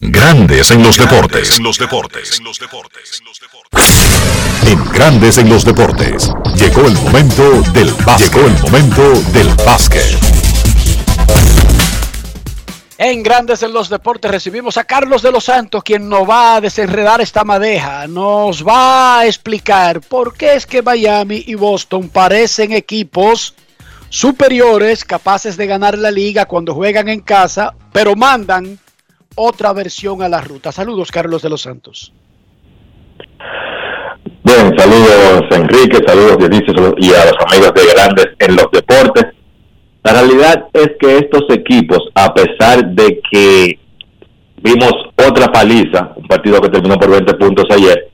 Grandes en los deportes. los deportes. En Grandes en los deportes. Llegó el momento del básquet. Llegó el momento del básquet. En Grandes en los Deportes recibimos a Carlos de los Santos, quien nos va a desenredar esta madeja. Nos va a explicar por qué es que Miami y Boston parecen equipos superiores, capaces de ganar la liga cuando juegan en casa, pero mandan otra versión a la ruta. Saludos, Carlos de los Santos. Bien, saludos Enrique, saludos Dionisio y a los amigos de Grandes en los Deportes. La realidad es que estos equipos, a pesar de que vimos otra paliza, un partido que terminó por 20 puntos ayer,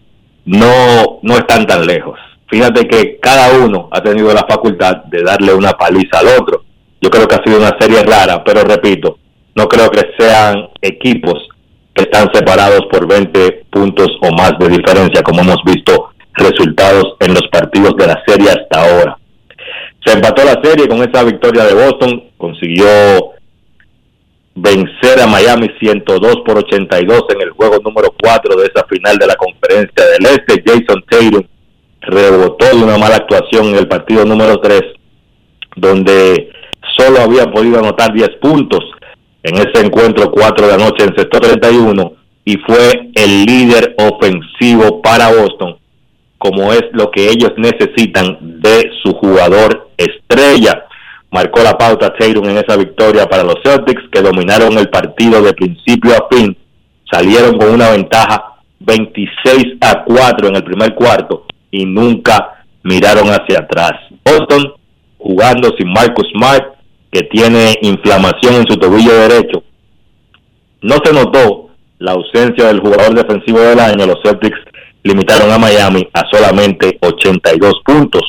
no, no están tan lejos. Fíjate que cada uno ha tenido la facultad de darle una paliza al otro. Yo creo que ha sido una serie rara, pero repito, no creo que sean equipos que están separados por 20 puntos o más de diferencia, como hemos visto resultados en los partidos de la serie hasta ahora. Se empató la serie con esa victoria de Boston, consiguió vencer a Miami 102 por 82 en el juego número 4 de esa final de la conferencia del Este. Jason Tatum rebotó de una mala actuación en el partido número 3, donde solo había podido anotar 10 puntos en ese encuentro 4 de la noche en sector 31 y fue el líder ofensivo para Boston, como es lo que ellos necesitan de su jugador estrella. Marcó la pauta Tatum en esa victoria para los Celtics, que dominaron el partido de principio a fin. Salieron con una ventaja 26 a 4 en el primer cuarto y nunca miraron hacia atrás. Boston jugando sin Marcus Smart, que tiene inflamación en su tobillo derecho. No se notó la ausencia del jugador defensivo del año. Los Celtics limitaron a Miami a solamente 82 puntos.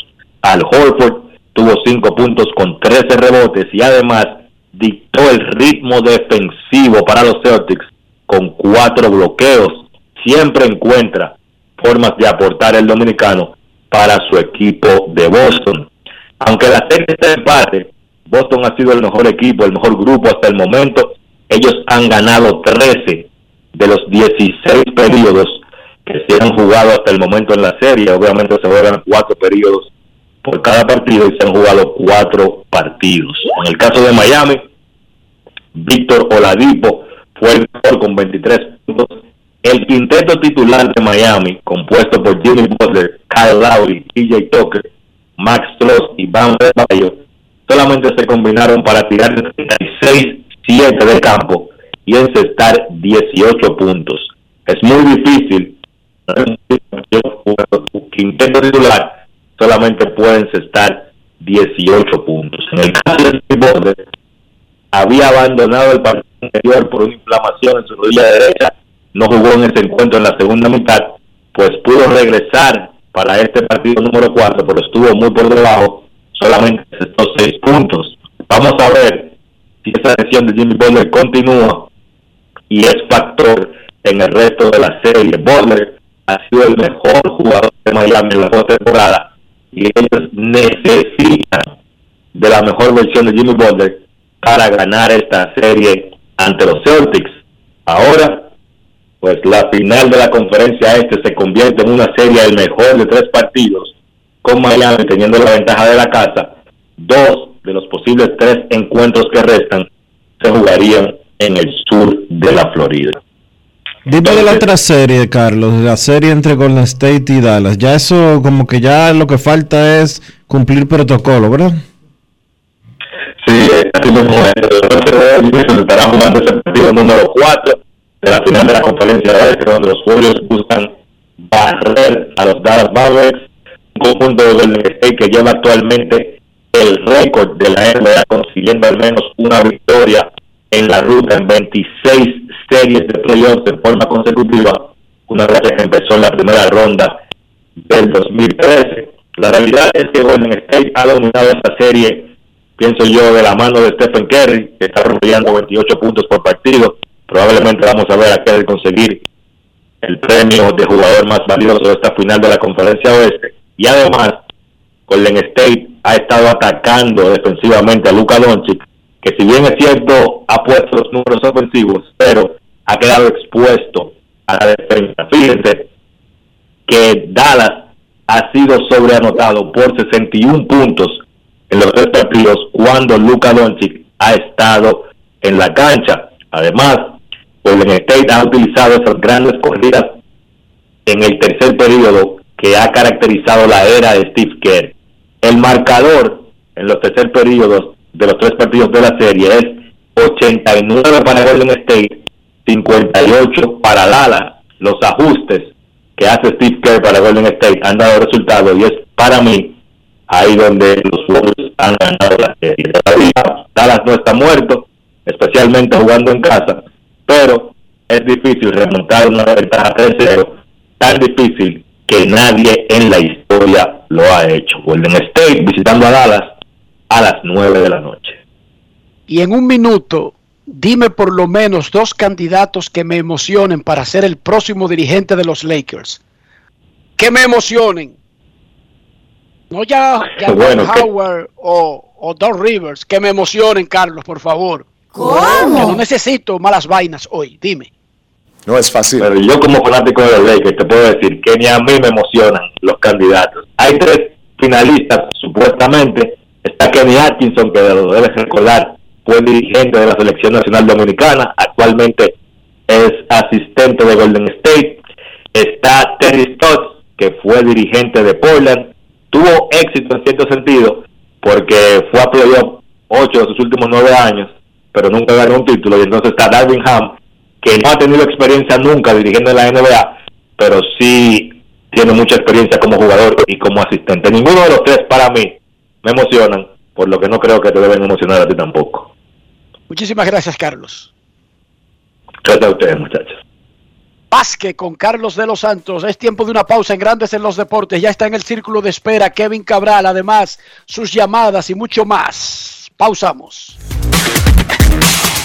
Al Horford tuvo 5 puntos con 13 rebotes y además dictó el ritmo defensivo para los Celtics con 4 bloqueos. Siempre encuentra formas de aportar el dominicano para su equipo de Boston. Aunque la serie está empate, Boston ha sido el mejor equipo, el mejor grupo hasta el momento. Ellos han ganado 13 de los 16 periodos que se han jugado hasta el momento en la serie. Obviamente se juegan cuatro periodos por cada partido y se han jugado cuatro partidos. En el caso de Miami, Víctor Oladipo fue el mejor con 23 puntos. El quinteto titular de Miami, compuesto por Jimmy Butler, Kyle Lowry, TJ Tucker, Max Stross y Bam Bayo, solamente se combinaron para tirar 36-7 de campo y encestar 18 puntos. Es muy difícil. Quinteto titular solamente puede encestar 18 puntos. En el caso de había abandonado el partido anterior por una inflamación en su rodilla derecha, no jugó en ese encuentro en la segunda mitad, pues pudo regresar para este partido número 4, pero estuvo muy por debajo solamente estos seis puntos. Vamos a ver si esa lesión de Jimmy Butler continúa y es factor en el resto de la serie. Butler ha sido el mejor jugador de Miami en la temporada y ellos necesitan de la mejor versión de Jimmy Butler para ganar esta serie ante los Celtics. Ahora, pues la final de la conferencia este se convierte en una serie del mejor de tres partidos con Miami teniendo la ventaja de la casa, dos de los posibles tres encuentros que restan se jugarían en el sur de la Florida. Dime de la otra serie, Carlos, la serie entre Golden State y Dallas. Ya eso, como que ya lo que falta es cumplir protocolo, ¿verdad? Sí, así mismo se estará jugando ese partido número 4 de la final de la conferencia de donde los Warriors buscan barrer a los Dallas Mavericks conjunto de Golden State que lleva actualmente el récord de la NBA consiguiendo al menos una victoria en la ruta en 26 series de playoffs de forma consecutiva, una vez que empezó la primera ronda del 2013. La realidad es que Golden State ha dominado esta serie, pienso yo, de la mano de Stephen Curry, que está rompiendo 28 puntos por partido. Probablemente vamos a ver a Curry conseguir el premio de jugador más valioso de esta final de la conferencia oeste y además, Golden State ha estado atacando defensivamente a Luka Doncic, que si bien es cierto ha puesto los números ofensivos, pero ha quedado expuesto a la defensa. Fíjense que Dallas ha sido sobreanotado por 61 puntos en los tres partidos cuando Luka Doncic ha estado en la cancha. Además, Golden State ha utilizado esas grandes corridas en el tercer periodo que ha caracterizado la era de Steve Kerr. El marcador en los tercer periodos de los tres partidos de la serie es 89 para Golden State, 58 para Dallas. Los ajustes que hace Steve Kerr para Golden State han dado resultados y es para mí ahí donde los Wolves han ganado la serie. Dallas no está muerto, especialmente jugando en casa, pero es difícil remontar una ventaja 3-0, tan difícil que nadie en la historia lo ha hecho. Golden State visitando a Dallas a las 9 de la noche. Y en un minuto dime por lo menos dos candidatos que me emocionen para ser el próximo dirigente de los Lakers. Que me emocionen. No ya, ya Bueno, Howard o, o Don Rivers. Que me emocionen, Carlos, por favor. ¿Cómo? Que no necesito malas vainas hoy. Dime. No es fácil. Yo como fanático de los Lakers te puedo decir que ni a mí me emocionan los candidatos. Hay tres finalistas, supuestamente. Está Kenny Atkinson, que lo debes recordar, fue dirigente de la Selección Nacional Dominicana. Actualmente es asistente de Golden State. Está Terry Stotts, que fue dirigente de Portland. Tuvo éxito en cierto sentido porque fue a playoff ocho de sus últimos nueve años, pero nunca ganó un título. Y entonces está Darwin Ham, que no ha tenido experiencia nunca dirigiendo en la NBA, pero sí tiene mucha experiencia como jugador y como asistente. Ninguno de los tres para mí me emocionan, por lo que no creo que te deben emocionar a ti tampoco. Muchísimas gracias, Carlos. Gracias a ustedes, muchachos. Vázquez con Carlos de los Santos. Es tiempo de una pausa en Grandes en los Deportes. Ya está en el círculo de espera Kevin Cabral. Además, sus llamadas y mucho más. Pausamos.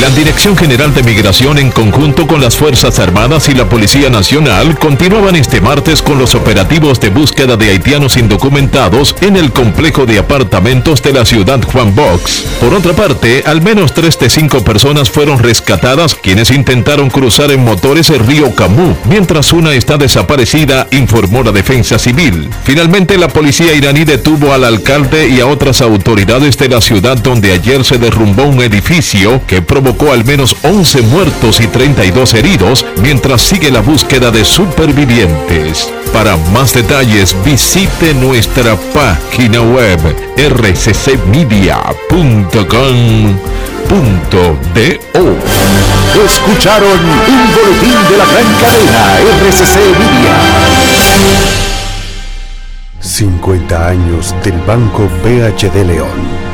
La Dirección General de Migración en conjunto con las Fuerzas Armadas y la Policía Nacional continuaban este martes con los operativos de búsqueda de haitianos indocumentados en el complejo de apartamentos de la ciudad Juan Box. Por otra parte, al menos tres de cinco personas fueron rescatadas quienes intentaron cruzar en motores el río Camus, mientras una está desaparecida, informó la Defensa Civil. Finalmente, la policía iraní detuvo al alcalde y a otras autoridades de la ciudad donde ayer se derrumbó un edificio que provocó al menos 11 muertos y 32 heridos mientras sigue la búsqueda de supervivientes. Para más detalles visite nuestra página web rccmedia.com.do. Escucharon un boletín de la gran cadena RCC Media. 50 años del Banco BHD León.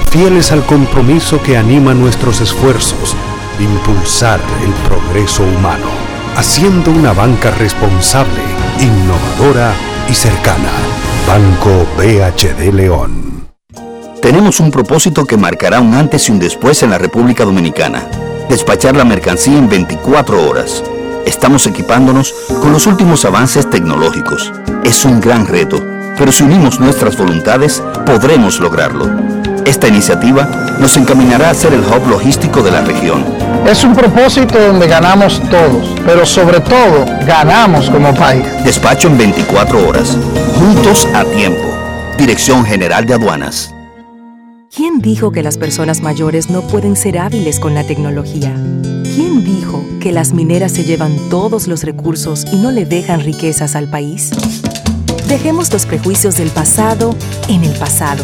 fieles al compromiso que anima nuestros esfuerzos, impulsar el progreso humano, haciendo una banca responsable, innovadora y cercana. Banco BHD León. Tenemos un propósito que marcará un antes y un después en la República Dominicana. Despachar la mercancía en 24 horas. Estamos equipándonos con los últimos avances tecnológicos. Es un gran reto, pero si unimos nuestras voluntades, podremos lograrlo. Esta iniciativa nos encaminará a ser el hub logístico de la región. Es un propósito donde ganamos todos, pero sobre todo ganamos como país. Despacho en 24 horas. Juntos a tiempo. Dirección General de Aduanas. ¿Quién dijo que las personas mayores no pueden ser hábiles con la tecnología? ¿Quién dijo que las mineras se llevan todos los recursos y no le dejan riquezas al país? Dejemos los prejuicios del pasado en el pasado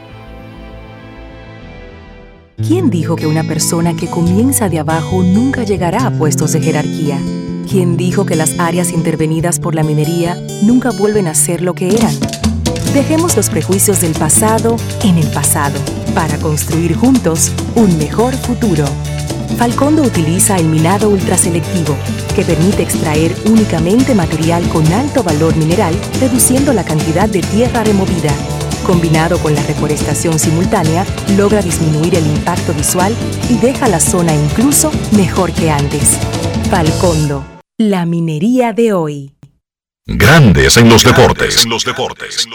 ¿Quién dijo que una persona que comienza de abajo nunca llegará a puestos de jerarquía? ¿Quién dijo que las áreas intervenidas por la minería nunca vuelven a ser lo que eran? Dejemos los prejuicios del pasado en el pasado para construir juntos un mejor futuro. Falcondo utiliza el minado ultraselectivo, que permite extraer únicamente material con alto valor mineral, reduciendo la cantidad de tierra removida. Combinado con la reforestación simultánea, logra disminuir el impacto visual y deja la zona incluso mejor que antes. Falcondo, la minería de hoy. Grandes en los deportes. En los deportes.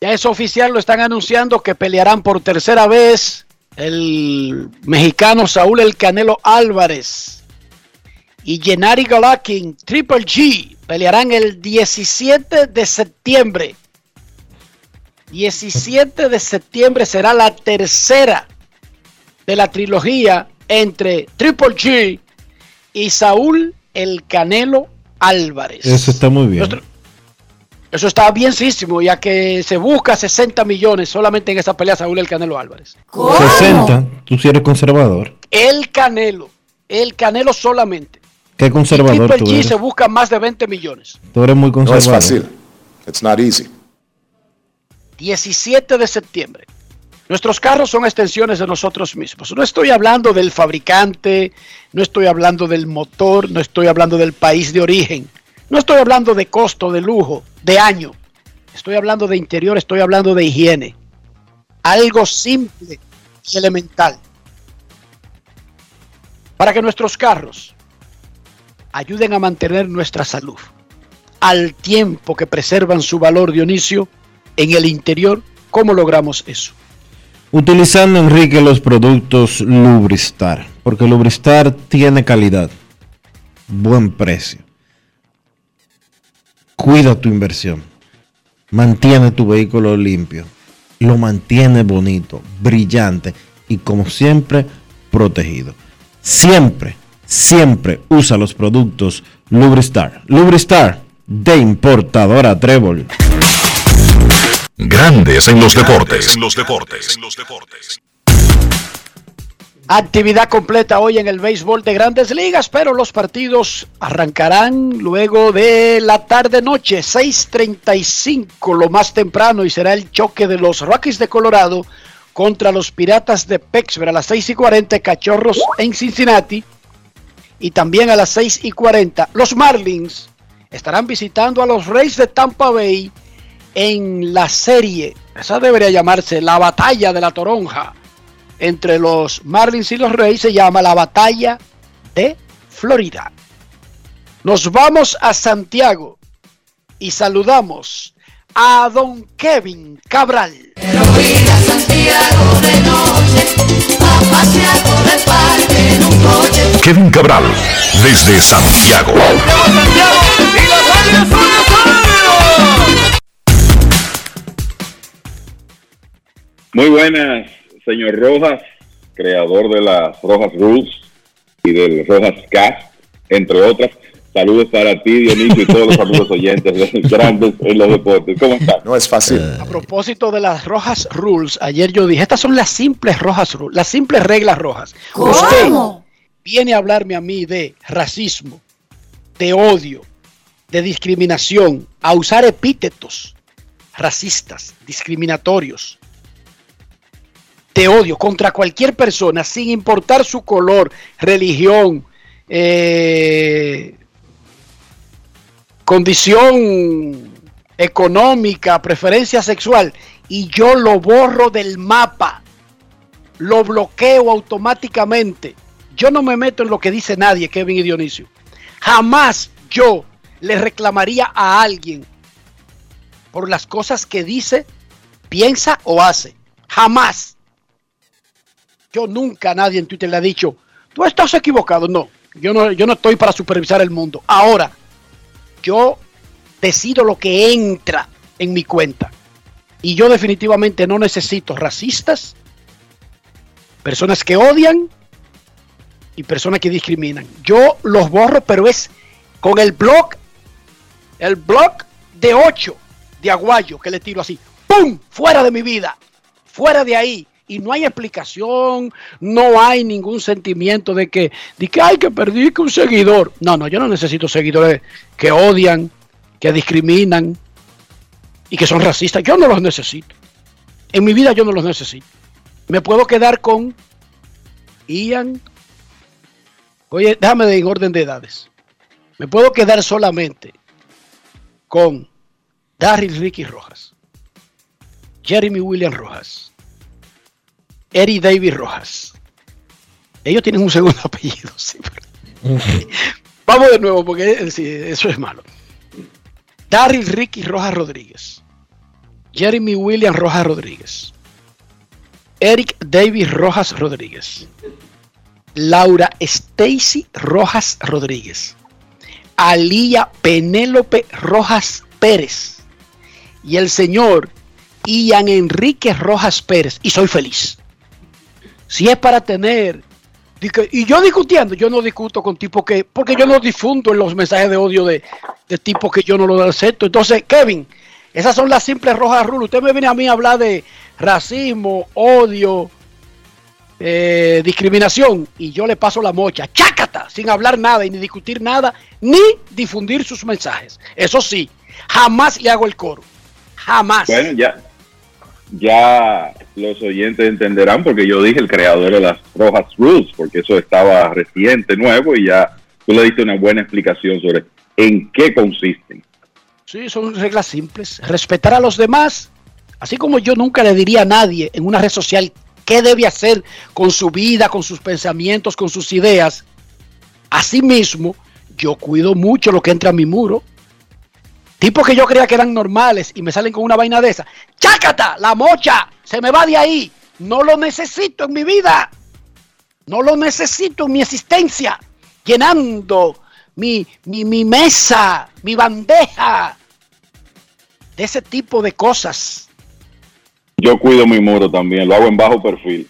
Ya es oficial, lo están anunciando que pelearán por tercera vez el mexicano Saúl El Canelo Álvarez y Gennady Golovkin, Triple G, pelearán el 17 de septiembre. 17 de septiembre será la tercera de la trilogía entre Triple G y Saúl El Canelo Álvarez. Eso está muy bien. Nuestro- Eso está bienísimo, ya que se busca 60 millones solamente en esa pelea Saúl El Canelo Álvarez. 60, tú si eres conservador. El Canelo, el Canelo solamente. ¿Qué conservador Triple tú G eres? se busca más de 20 millones. Tú eres muy No conservador. es fácil. It's not easy. 17 de septiembre. Nuestros carros son extensiones de nosotros mismos. No estoy hablando del fabricante, no estoy hablando del motor, no estoy hablando del país de origen, no estoy hablando de costo, de lujo, de año. Estoy hablando de interior, estoy hablando de higiene. Algo simple y elemental. Para que nuestros carros ayuden a mantener nuestra salud al tiempo que preservan su valor, Dionisio, en el interior, ¿cómo logramos eso? Utilizando, Enrique, los productos Lubristar. Porque Lubristar tiene calidad, buen precio. Cuida tu inversión. Mantiene tu vehículo limpio. Lo mantiene bonito, brillante y como siempre, protegido. Siempre, siempre usa los productos Lubristar. Lubristar de importadora Trébol. Grandes en los deportes. En los deportes. Actividad completa hoy en el béisbol de grandes ligas, pero los partidos arrancarán luego de la tarde-noche, 6:35, lo más temprano, y será el choque de los Rockies de Colorado contra los Piratas de Pittsburgh a las 6 y 40, Cachorros en Cincinnati, y también a las 6 y 40, los Marlins estarán visitando a los Reyes de Tampa Bay en la serie, esa debería llamarse la batalla de la toronja entre los Marlins y los Reyes se llama la batalla de Florida. Nos vamos a Santiago y saludamos a don Kevin Cabral. Kevin Cabral, desde Santiago. Muy buenas, señor Rojas, creador de las Rojas Rules y del Rojas Cast, entre otras. Saludos para ti, Dionisio, y todos los amigos oyentes de grandes en los deportes. ¿Cómo estás? No es fácil. A propósito de las rojas rules, ayer yo dije, estas son las simples rojas rules, las simples reglas rojas. Usted viene a hablarme a mí de racismo, de odio, de discriminación, a usar epítetos racistas, discriminatorios, de odio contra cualquier persona, sin importar su color, religión, eh, condición económica, preferencia sexual, y yo lo borro del mapa, lo bloqueo automáticamente. Yo no me meto en lo que dice nadie, Kevin y Dionisio. Jamás yo le reclamaría a alguien por las cosas que dice, piensa o hace. Jamás. Yo nunca a nadie en Twitter le ha dicho, tú estás equivocado. No, yo no, yo no estoy para supervisar el mundo. Ahora, yo decido lo que entra en mi cuenta. Y yo definitivamente no necesito racistas, personas que odian y personas que discriminan. Yo los borro, pero es con el blog, el blog de 8 de Aguayo que le tiro así. ¡Pum! Fuera de mi vida. Fuera de ahí. Y no hay explicación, no hay ningún sentimiento de que, de que hay que perdí que un seguidor. No, no, yo no necesito seguidores que odian, que discriminan y que son racistas. Yo no los necesito. En mi vida yo no los necesito. Me puedo quedar con Ian. Oye, déjame de en orden de edades. Me puedo quedar solamente con Darryl Ricky Rojas, Jeremy William Rojas, Eric David Rojas. Ellos tienen un segundo apellido, sí, pero... Vamos de nuevo, porque sí, eso es malo. Daryl Ricky Rojas Rodríguez, Jeremy William Rojas Rodríguez, Eric David Rojas Rodríguez, Laura Stacy Rojas Rodríguez, Alía Penélope Rojas Pérez y el señor Ian Enrique Rojas Pérez. Y soy feliz. Si es para tener y yo discutiendo, yo no discuto con tipos que, porque yo no difundo en los mensajes de odio de, de tipos que yo no lo acepto. Entonces, Kevin, esas son las simples rojas rulas. Usted me viene a mí a hablar de racismo, odio, eh, discriminación, y yo le paso la mocha, chácata, sin hablar nada y ni discutir nada, ni difundir sus mensajes. Eso sí, jamás le hago el coro. Jamás. Bueno, ya, ya los oyentes entenderán porque yo dije el creador de las Rojas Rules, porque eso estaba reciente, nuevo, y ya tú le diste una buena explicación sobre en qué consisten. Sí, son reglas simples. Respetar a los demás, así como yo nunca le diría a nadie en una red social qué debe hacer con su vida, con sus pensamientos, con sus ideas. Asimismo, yo cuido mucho lo que entra a mi muro. Tipos que yo creía que eran normales y me salen con una vaina de esa. ¡Chácata! ¡La mocha! ¡Se me va de ahí! No lo necesito en mi vida. No lo necesito en mi existencia. Llenando mi, mi, mi mesa, mi bandeja de ese tipo de cosas. Yo cuido mi muro también, lo hago en bajo perfil.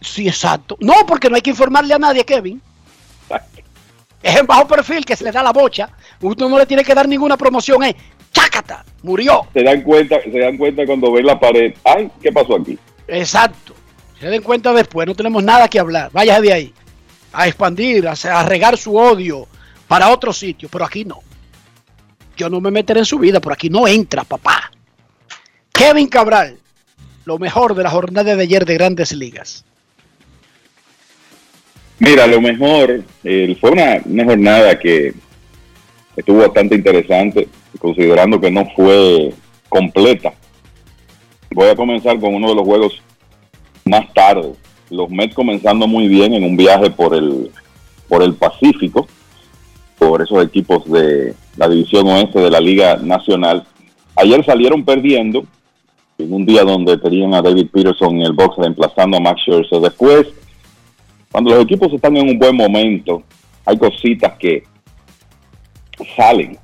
Sí, exacto. No, porque no hay que informarle a nadie, Kevin. Es en bajo perfil que se le da la bocha. Uno no le tiene que dar ninguna promoción. Es chácata, murió. Se dan cuenta, se dan cuenta cuando ven la pared. Ay, ¿qué pasó aquí? Exacto. Se den cuenta después. No tenemos nada que hablar. Váyase de ahí. A expandir, a, a regar su odio para otro sitio. Pero aquí no. Yo no me meteré en su vida. Por aquí no entra, papá. Kevin Cabral. Lo mejor de la jornada de ayer de Grandes Ligas. Mira, lo mejor, eh, fue una, una, jornada que estuvo bastante interesante, considerando que no fue completa. Voy a comenzar con uno de los juegos más tarde. Los Mets comenzando muy bien en un viaje por el, por el Pacífico, por esos equipos de la División Oeste de la Liga Nacional. Ayer salieron perdiendo, en un día donde tenían a David Peterson en el box reemplazando a Max Scherzer. Después cuando los equipos están en un buen momento, hay cositas que salen.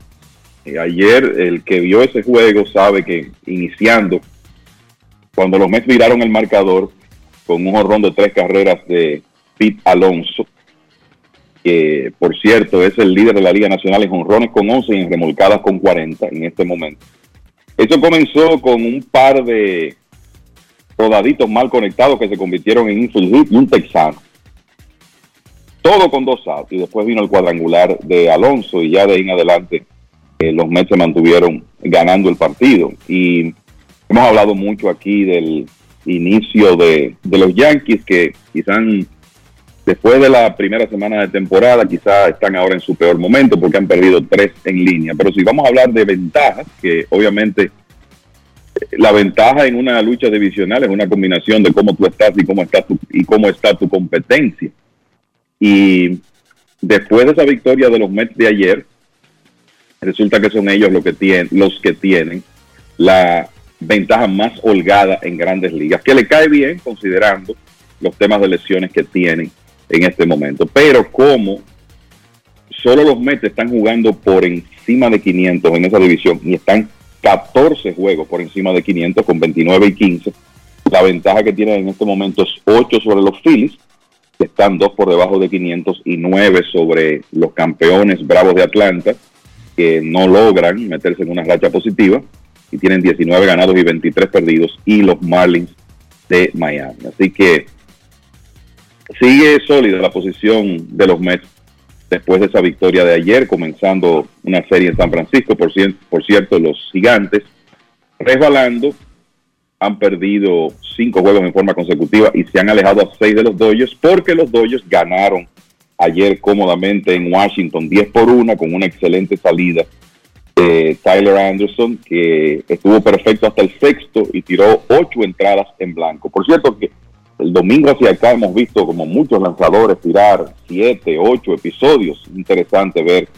Eh, ayer el que vio ese juego sabe que iniciando, cuando los Mets miraron el marcador con un horrón de tres carreras de Pete Alonso, que por cierto es el líder de la Liga Nacional en honrones con 11 y en remolcadas con 40 en este momento. Eso comenzó con un par de rodaditos mal conectados que se convirtieron en infield hit y un texano. Todo con dos outs y después vino el cuadrangular de Alonso y ya de ahí en adelante eh, los Mets se mantuvieron ganando el partido. Y hemos hablado mucho aquí del inicio de, de los Yankees que quizás después de la primera semana de temporada, quizás están ahora en su peor momento porque han perdido tres en línea. Pero si vamos a hablar de ventajas, que obviamente la ventaja en una lucha divisional es una combinación de cómo tú estás y cómo está tu, y cómo está tu competencia. Y después de esa victoria de los Mets de ayer, resulta que son ellos los que tienen, los que tienen la ventaja más holgada en grandes ligas, que le cae bien considerando los temas de lesiones que tienen en este momento. Pero como solo los Mets están jugando por encima de 500 en esa división y están 14 juegos por encima de 500 con 29 y 15, la ventaja que tienen en este momento es 8 sobre los Phillies, que están 2 por debajo de 500 y 9 sobre los campeones Bravos de Atlanta, que no logran meterse en una racha positiva y tienen 19 ganados y 23 perdidos, y los Marlins de Miami. Así que sigue sólida la posición de los Mets después de esa victoria de ayer, comenzando una serie en San Francisco. Por, por cierto, los gigantes resbalando han perdido cinco juegos en forma consecutiva y se han alejado a seis de los Dodgers porque los Dodgers ganaron ayer cómodamente en Washington 10 por 1 con una excelente salida de Tyler Anderson que estuvo perfecto hasta el sexto y tiró ocho entradas en blanco. Por cierto que el domingo hacia acá hemos visto como muchos lanzadores tirar siete, ocho episodios. Interesante ver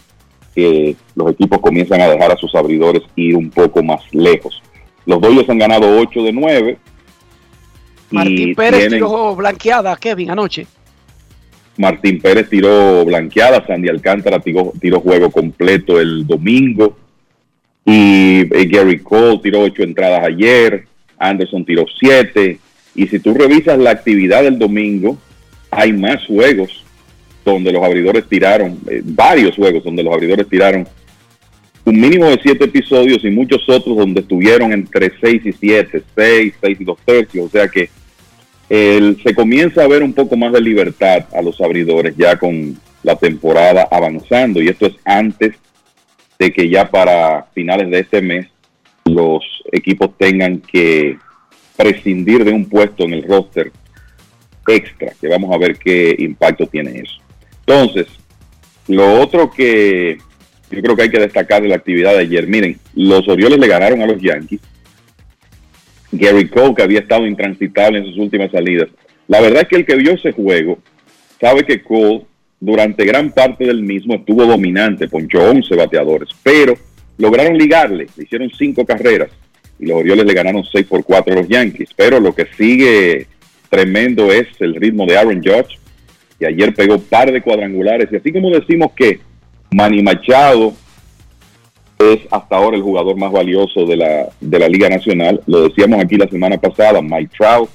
que los equipos comienzan a dejar a sus abridores ir un poco más lejos. Los Dodgers han ganado 8 de 9. Martín Pérez tiró blanqueada, Kevin, anoche. Martín Pérez tiró blanqueada, Sandy Alcántara tiró, tiró juego completo el domingo. Y eh, Gary Cole tiró ocho entradas ayer. Anderson tiró siete. Y si tú revisas la actividad del domingo, hay más juegos donde los abridores tiraron, eh, varios juegos donde los abridores tiraron un mínimo de siete episodios y muchos otros donde estuvieron entre seis y siete, seis, seis y dos tercios. O sea que se comienza a ver un poco más de libertad a los abridores ya con la temporada avanzando. Y esto es antes de que ya para finales de este mes los equipos tengan que prescindir de un puesto en el roster extra, que vamos a ver qué impacto tiene eso. Entonces, lo otro que yo creo que hay que destacar de la actividad de ayer, miren, los Orioles le ganaron a los Yankees. Gary Cole, que había estado intransitable en sus últimas salidas. La verdad es que el que vio ese juego sabe que Cole durante gran parte del mismo estuvo dominante, ponchó 11 bateadores, pero lograron ligarle, le hicieron 5 carreras y los Orioles le ganaron 6 por 4 a los Yankees. Pero lo que sigue tremendo es el ritmo de Aaron Judge, que ayer pegó par de cuadrangulares. Y así como decimos que Manny Machado es hasta ahora el jugador más valioso de la, de la Liga Nacional, lo decíamos aquí la semana pasada, Mike Trout,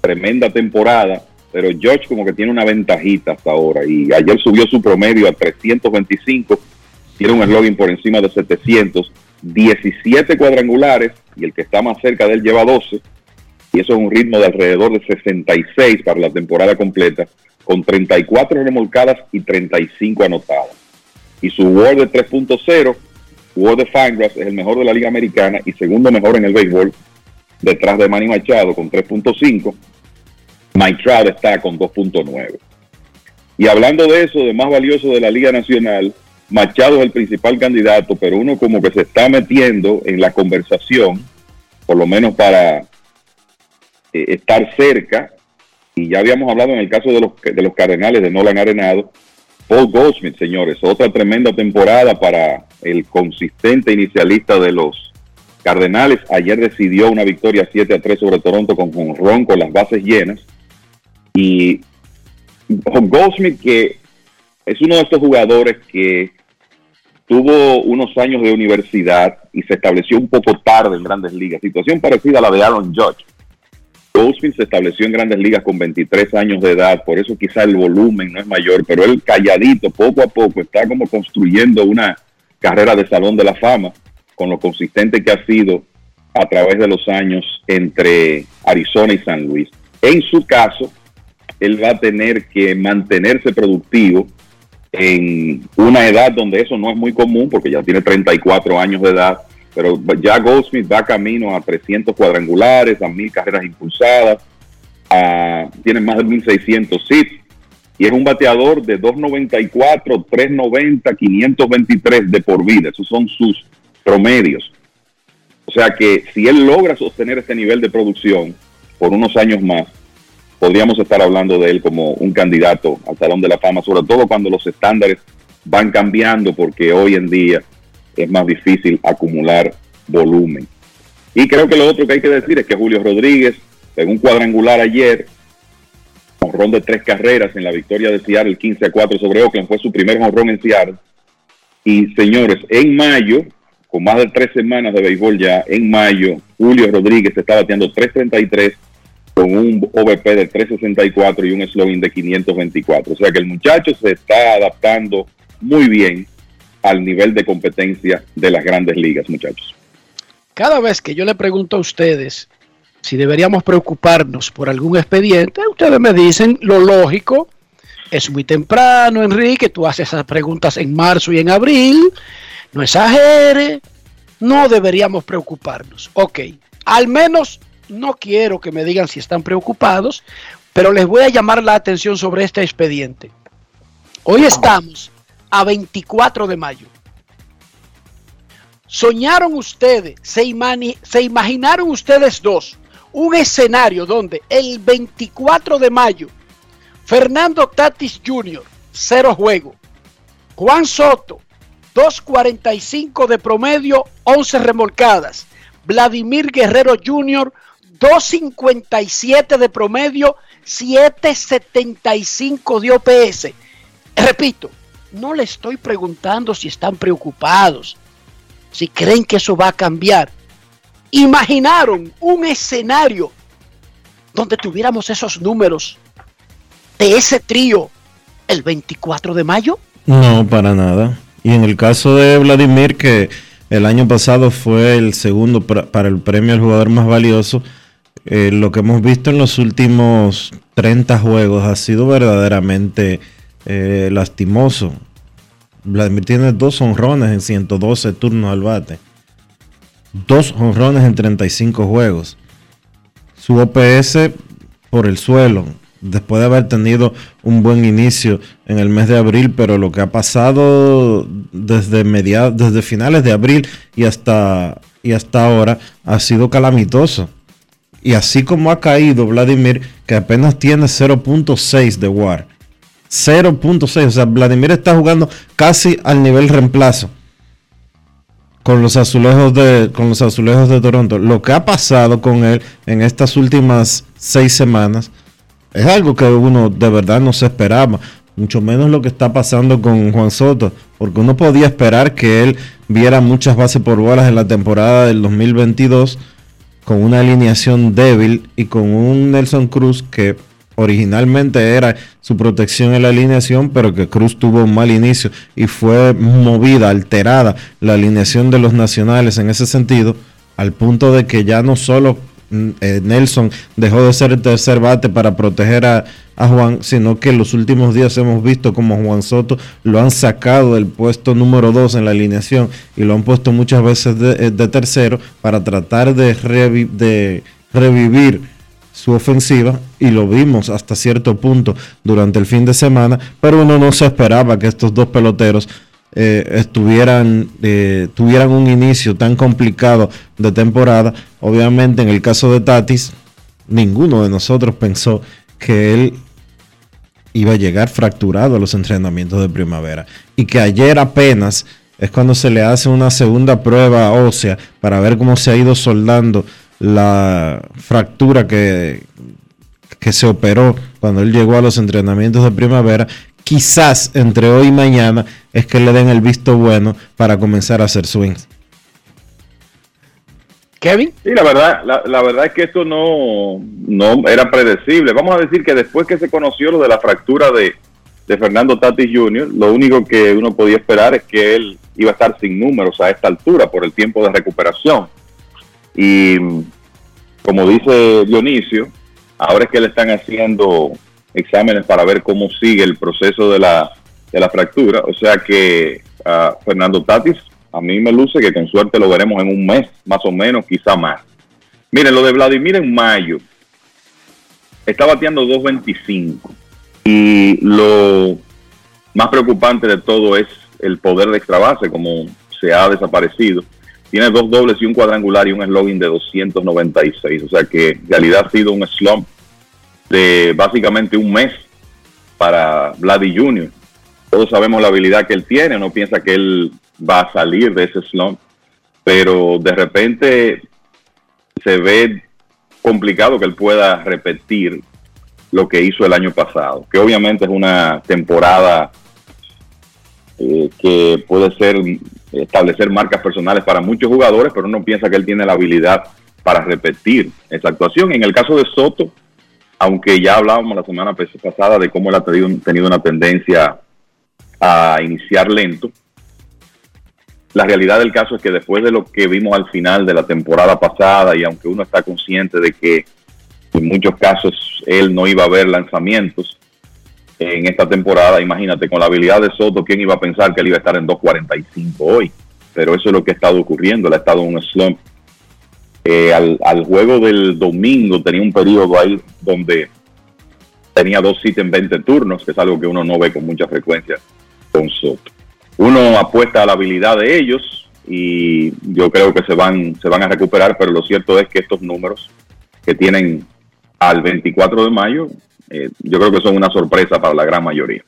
tremenda temporada, pero George como que tiene una ventajita hasta ahora y ayer subió su promedio a 325, tiene un eslogan por encima de 700, 17 cuadrangulares y el que está más cerca de él lleva 12 y eso es un ritmo de alrededor de 66 para la temporada completa con 34 remolcadas y 35 anotadas. Y su WAR de 3.0, WAR de Fangraphs es el mejor de la Liga Americana y segundo mejor en el béisbol detrás de Manny Machado con 3.5. Mike Trout está con 2.9. Y hablando de eso, de más valioso de la Liga Nacional, Machado es el principal candidato, pero uno como que se está metiendo en la conversación, por lo menos para eh, estar cerca, y ya habíamos hablado en el caso de los, de los Cardenales de Nolan Arenado, Paul Goldsmith, señores, otra tremenda temporada para el consistente inicialista de los Cardenales. Ayer decidió una victoria 7 a 3 sobre Toronto con Ron con las bases llenas. Y Goldsmith, que es uno de estos jugadores que tuvo unos años de universidad y se estableció un poco tarde en grandes ligas, situación parecida a la de Aaron Judge. Goldsmith se estableció en grandes ligas con 23 años de edad, por eso quizá el volumen no es mayor, pero él calladito, poco a poco, está como construyendo una carrera de salón de la fama con lo consistente que ha sido a través de los años entre Arizona y San Luis. En su caso, él va a tener que mantenerse productivo en una edad donde eso no es muy común, porque ya tiene 34 años de edad, pero ya Goldsmith va camino a 300 cuadrangulares, a 1000 carreras impulsadas, a, tiene más de 1600 hits, y es un bateador de 294, 390, 523 de por vida. Esos son sus promedios. O sea que si él logra sostener este nivel de producción por unos años más, podríamos estar hablando de él como un candidato al Salón de la Fama, sobre todo cuando los estándares van cambiando porque hoy en día es más difícil acumular volumen. Y creo que lo otro que hay que decir es que Julio Rodríguez, en un cuadrangular ayer, honrón de tres carreras en la victoria de Seattle, el 15 a 4 sobre Oakland, fue su primer honrón en Seattle. Y señores, en mayo, con más de tres semanas de béisbol ya, en mayo, Julio Rodríguez está bateando 333 con un OVP de 364 y un slogan de 524. O sea que el muchacho se está adaptando muy bien al nivel de competencia de las grandes ligas, muchachos. Cada vez que yo le pregunto a ustedes si deberíamos preocuparnos por algún expediente, ustedes me dicen lo lógico. Es muy temprano, Enrique, tú haces esas preguntas en marzo y en abril. No exagere, no deberíamos preocuparnos. Ok, al menos no quiero que me digan si están preocupados, pero les voy a llamar la atención sobre este expediente. Hoy estamos a 24 de mayo. ¿Soñaron ustedes, se, se imaginaron ustedes dos un escenario donde el 24 de mayo Fernando Tatis Jr., cero juego. Juan Soto, 2.45 de promedio, 11 remolcadas. Vladimir Guerrero Jr., 2.57 de promedio, 7.75 de OPS. Repito, no le estoy preguntando si están preocupados, si creen que eso va a cambiar. ¿Imaginaron un escenario donde tuviéramos esos números de ese trío el 24 de mayo? No, para nada. Y en el caso de Vladimir, que el año pasado fue el segundo para el premio al jugador más valioso, eh, lo que hemos visto en los últimos 30 juegos ha sido verdaderamente eh, lastimoso. Vladimir tiene dos honrones en 112 turnos al bate dos honrones en 35 juegos. Su OPS por el suelo, después de haber tenido un buen inicio en el mes de abril, pero lo que ha pasado desde mediados, desde finales de abril y hasta, y hasta ahora ha sido calamitoso. Y así como ha caído Vladimir, que apenas tiene 0.6 de WAR. 0.6, o sea, Vladimir está jugando casi al nivel reemplazo con los azulejos de con los azulejos de Toronto. Lo que ha pasado con él en estas últimas seis semanas es algo que uno de verdad no se esperaba. Mucho menos lo que está pasando con Juan Soto, porque uno podía esperar que él viera muchas bases por bolas en la temporada del 2022 con una alineación débil y con un Nelson Cruz que originalmente era su protección en la alineación, pero que Cruz tuvo un mal inicio y fue movida, alterada la alineación de los nacionales en ese sentido, al punto de que ya no solo Nelson dejó de ser el tercer bate para proteger a, Juan, sino que en los últimos días hemos visto como Juan Soto lo han sacado del puesto número 2 en la alineación y lo han puesto muchas veces de, eh, tercero para tratar de revivir su ofensiva y lo vimos hasta cierto punto durante el fin de semana, pero uno no se esperaba que estos dos peloteros eh, estuvieran, eh, tuvieran un inicio tan complicado de temporada. Obviamente en el caso de Tatis, ninguno de nosotros pensó que él iba a llegar fracturado a los entrenamientos de primavera y que ayer apenas es cuando se le hace una segunda prueba ósea para ver cómo se ha ido soldando la fractura que, que se operó cuando él llegó a los entrenamientos de primavera, quizás entre hoy y mañana es que le den el visto bueno para comenzar a hacer swings. Kevin. Sí, la verdad, la, verdad es que esto no, no era predecible. Vamos a decir que después que se conoció lo de la fractura de, de Fernando Tatis Jr., lo único que uno podía esperar es que él iba a estar sin números a esta altura por el tiempo de recuperación. Y como dice Dionisio, ahora es que le están haciendo exámenes para ver cómo sigue el proceso de la, de la fractura. O sea que uh, Fernando Tatis, a mí me luce que con suerte lo veremos en un mes, más o menos, quizá más. Miren, lo de Vladimir en mayo está bateando 2.25. Y lo más preocupante de todo es el poder de extra base, como se ha desaparecido. Tiene dos dobles y un cuadrangular y un slogan de 296. O sea que en realidad ha sido un slump de básicamente un mes para Vladdy Jr. Todos sabemos la habilidad que él tiene, no piensa que él va a salir de ese slump, pero de repente se ve complicado que él pueda repetir lo que hizo el año pasado, que obviamente es una temporada eh, que puede ser establecer marcas personales para muchos jugadores, pero uno piensa que él tiene la habilidad para repetir esa actuación. En el caso de Soto, aunque ya hablábamos la semana pasada de cómo él ha tenido, una tendencia a iniciar lento, la realidad del caso es que después de lo que vimos al final de la temporada pasada, y aunque uno está consciente de que en muchos casos él no iba a ver lanzamientos en esta temporada, imagínate, con la habilidad de Soto, ¿quién iba a pensar que él iba a estar en 2.45 hoy? Pero eso es lo que ha estado ocurriendo, él ha estado en un slump. Eh, al, juego del domingo tenía un periodo ahí donde tenía dos hits en 20 turnos, que es algo que uno no ve con mucha frecuencia con Soto uno apuesta a la habilidad de ellos y yo creo que se van, se van a recuperar, pero lo cierto es que estos números que tienen al 24 de mayo, eh, yo creo que son una sorpresa para la gran mayoría.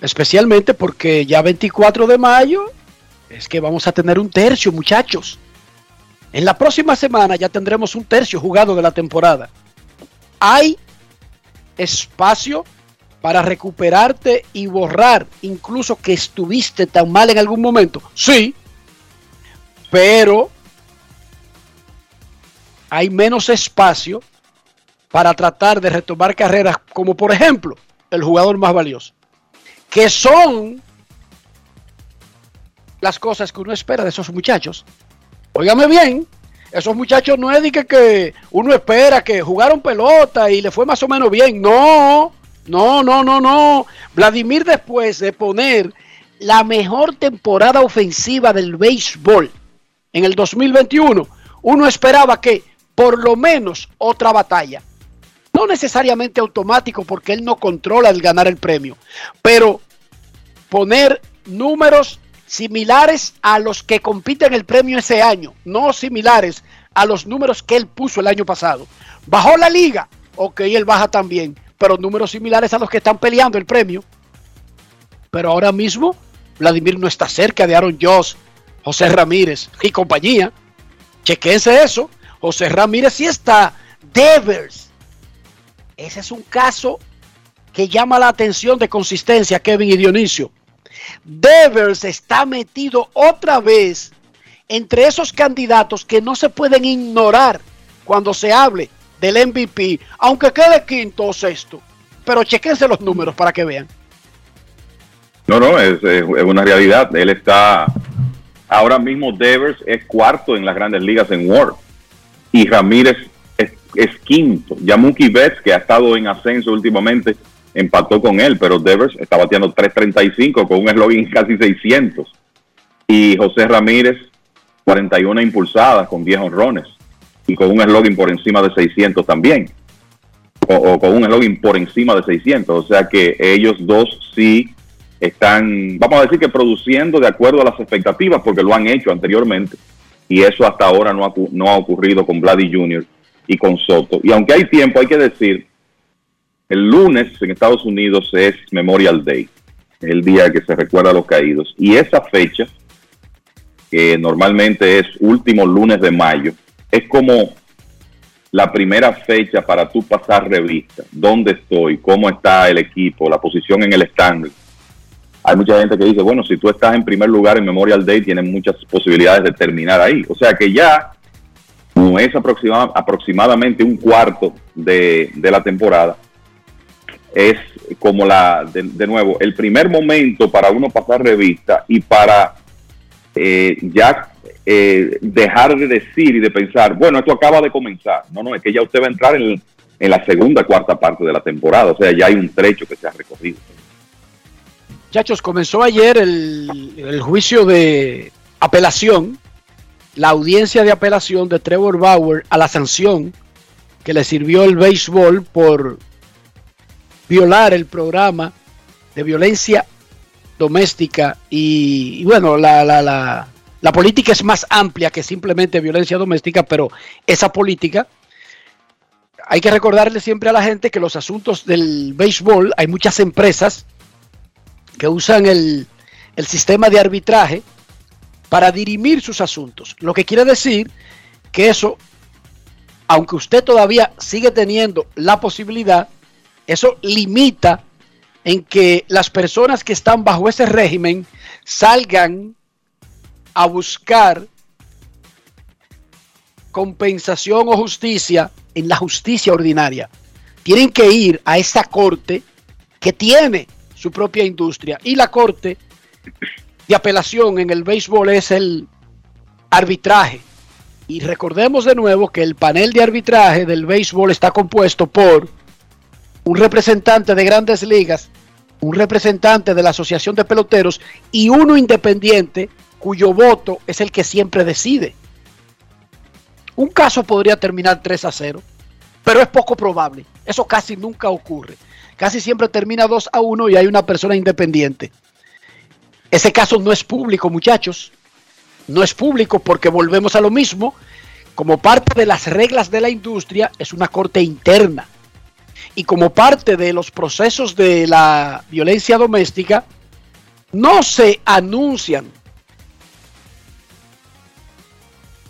Especialmente porque ya 24 de mayo es que vamos a tener un tercio, muchachos. En la próxima semana ya tendremos un tercio jugado de la temporada. Hay espacio para recuperarte y borrar incluso que estuviste tan mal en algún momento? Sí, pero hay menos espacio para tratar de retomar carreras como por ejemplo el jugador más valioso, que son las cosas que uno espera de esos muchachos. Óigame bien, esos muchachos no es de que, que uno espera que jugaron pelota y le fue más o menos bien, no no, no, no, no. Vladimir después de poner la mejor temporada ofensiva del béisbol en el 2021, uno esperaba que por lo menos otra batalla. No necesariamente automático porque él no controla el ganar el premio, pero poner números similares a los que compiten el premio ese año, no similares a los números que él puso el año pasado. Bajó la liga, ok, él baja también pero números similares a los que están peleando el premio. Pero ahora mismo Vladimir no está cerca de Aaron Joss, José Ramírez y compañía. Chequense eso. José Ramírez sí está. Devers. Ese es un caso que llama la atención de consistencia, Kevin y Dionisio. Devers está metido otra vez entre esos candidatos que no se pueden ignorar cuando se hable del MVP, aunque quede quinto o sexto. Pero chequense los números para que vean. No, no, es, una realidad. Él está, ahora mismo Devers es cuarto en las grandes ligas en World. Y Ramírez es, quinto. Ya Mookie Betts, que ha estado en ascenso últimamente, empató con él, pero Devers está bateando 3.35 con un eslogan casi 600. Y José Ramírez, 41 impulsadas con 10 honrones y con un eslogan por encima de 600 también. O, con un eslogan por encima de 600. O sea que ellos dos sí están, vamos a decir que produciendo de acuerdo a las expectativas, porque lo han hecho anteriormente. Y eso hasta ahora no ha, no ha ocurrido con Vladdy Jr. y con Soto. Y aunque hay tiempo, hay que decir, el lunes en Estados Unidos es Memorial Day, el día que se recuerda a los caídos. Y esa fecha, que normalmente es último lunes de mayo, es como la primera fecha para tú pasar revista. ¿Dónde estoy? ¿Cómo está el equipo? La posición en el stand. Hay mucha gente que dice, bueno, si tú estás en primer lugar en Memorial Day, tienes muchas posibilidades de terminar ahí. O sea que ya no es aproximadamente un cuarto de, la temporada. Es como la, de, nuevo, el primer momento para uno pasar revista y para eh, ya eh, dejar de decir y de pensar, bueno, esto acaba de comenzar. No, no, es que ya usted va a entrar en, la segunda, cuarta parte de la temporada. O sea, ya hay un trecho que se ha recorrido. Muchachos, comenzó ayer el, el juicio de apelación, la audiencia de apelación de Trevor Bauer a la sanción que le sirvió el béisbol por violar el programa de violencia doméstica y, bueno, la, la, la, la política es más amplia que simplemente violencia doméstica, pero esa política hay que recordarle siempre a la gente que los asuntos del béisbol, hay muchas empresas que usan el, el sistema de arbitraje para dirimir sus asuntos. Lo que quiere decir que eso, aunque usted todavía sigue teniendo la posibilidad, eso limita en que las personas que están bajo ese régimen salgan a buscar compensación o justicia en la justicia ordinaria. Tienen que ir a esa corte que tiene su propia industria y la corte de apelación en el béisbol es el arbitraje. Y recordemos de nuevo que el panel de arbitraje del béisbol está compuesto por un representante de grandes ligas, un representante de la Asociación de Peloteros y uno independiente cuyo voto es el que siempre decide. Un caso podría terminar 3 a 0, pero es poco probable. Eso casi nunca ocurre. Casi siempre termina 2 a 1 y hay una persona independiente. Ese caso no es público, muchachos. No es público porque volvemos a lo mismo. Como parte de las reglas de la industria, es una corte interna. Y como parte de los procesos de la violencia doméstica, no se anuncian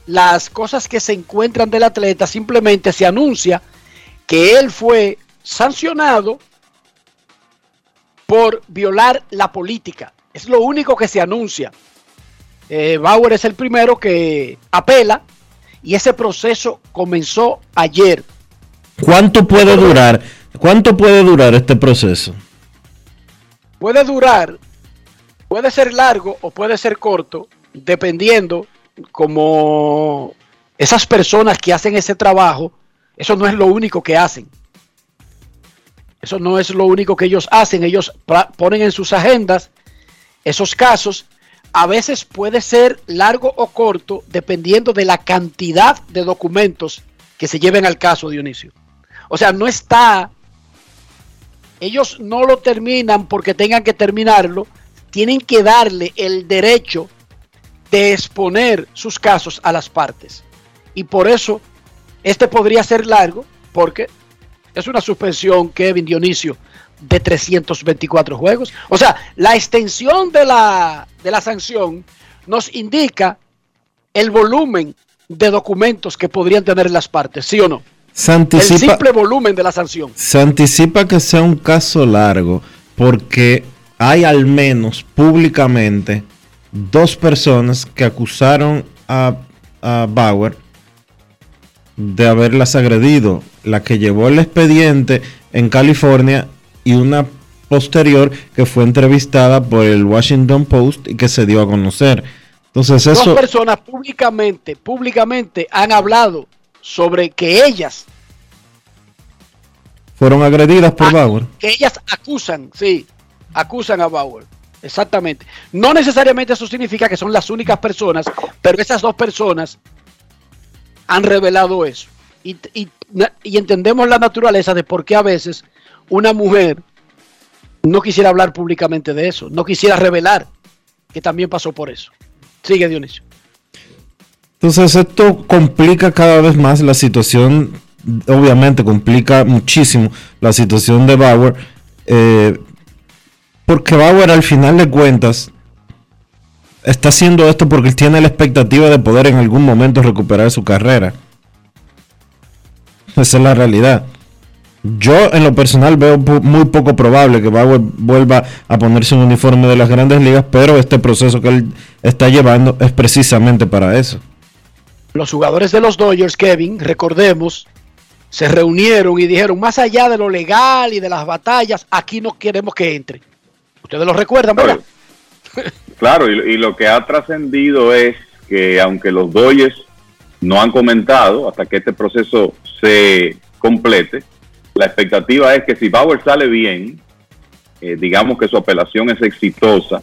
las cosas que se encuentran del atleta, simplemente se anuncia que él fue sancionado por violar la política. Es lo único que se anuncia. Eh, Bauer es el primero que apela y ese proceso comenzó ayer. ¿Cuánto puede durar? ¿Cuánto puede durar este proceso? Puede durar, puede ser largo o puede ser corto, dependiendo como esas personas que hacen ese trabajo, eso no es lo único que hacen. Eso no es lo único que ellos hacen. Ellos ponen en sus agendas esos casos. A veces puede ser largo o corto dependiendo de la cantidad de documentos que se lleven al caso, Dionisio. O sea, no está... Ellos no lo terminan porque tengan que terminarlo. Tienen que darle el derecho de exponer sus casos a las partes. Y por eso este podría ser largo porque es una suspensión, Kevin Dionisio, de 324 juegos. O sea, la extensión de la, de la sanción nos indica el volumen de documentos que podrían tener las partes, ¿sí o no? Se anticipa, el simple volumen de la sanción. Se anticipa que sea un caso largo porque hay al menos públicamente dos personas que acusaron a, a Bauer de haberlas agredido. La que llevó el expediente en California y una posterior que fue entrevistada por el Washington Post y que se dio a conocer. Entonces eso... Dos personas públicamente, públicamente han hablado sobre que ellas... Fueron agredidas por Bauer. Que ellas acusan, sí, acusan a Bauer. Exactamente. No necesariamente eso significa que son las únicas personas, pero esas dos personas han revelado eso. Y, y, y, entendemos la naturaleza de por qué a veces una mujer no quisiera hablar públicamente de eso, no quisiera revelar que también pasó por eso. Sigue Dionisio. Entonces esto complica cada vez más la situación, obviamente complica muchísimo la situación de Bauer, eh, porque Bauer al final de cuentas está haciendo esto porque él tiene la expectativa de poder en algún momento recuperar su carrera. Esa es la realidad. Yo en lo personal veo muy poco probable que Bauer vuelva a ponerse un uniforme de las grandes ligas, pero este proceso que él está llevando es precisamente para eso. Los jugadores de los Dodgers, Kevin, recordemos, se reunieron y dijeron, más allá de lo legal y de las batallas, aquí no queremos que entre. Ustedes lo recuerdan, ¿verdad? Claro, y, lo que ha trascendido es que aunque los Dodgers no han comentado hasta que este proceso se complete, la expectativa es que si Bauer sale bien, eh, digamos que su apelación es exitosa,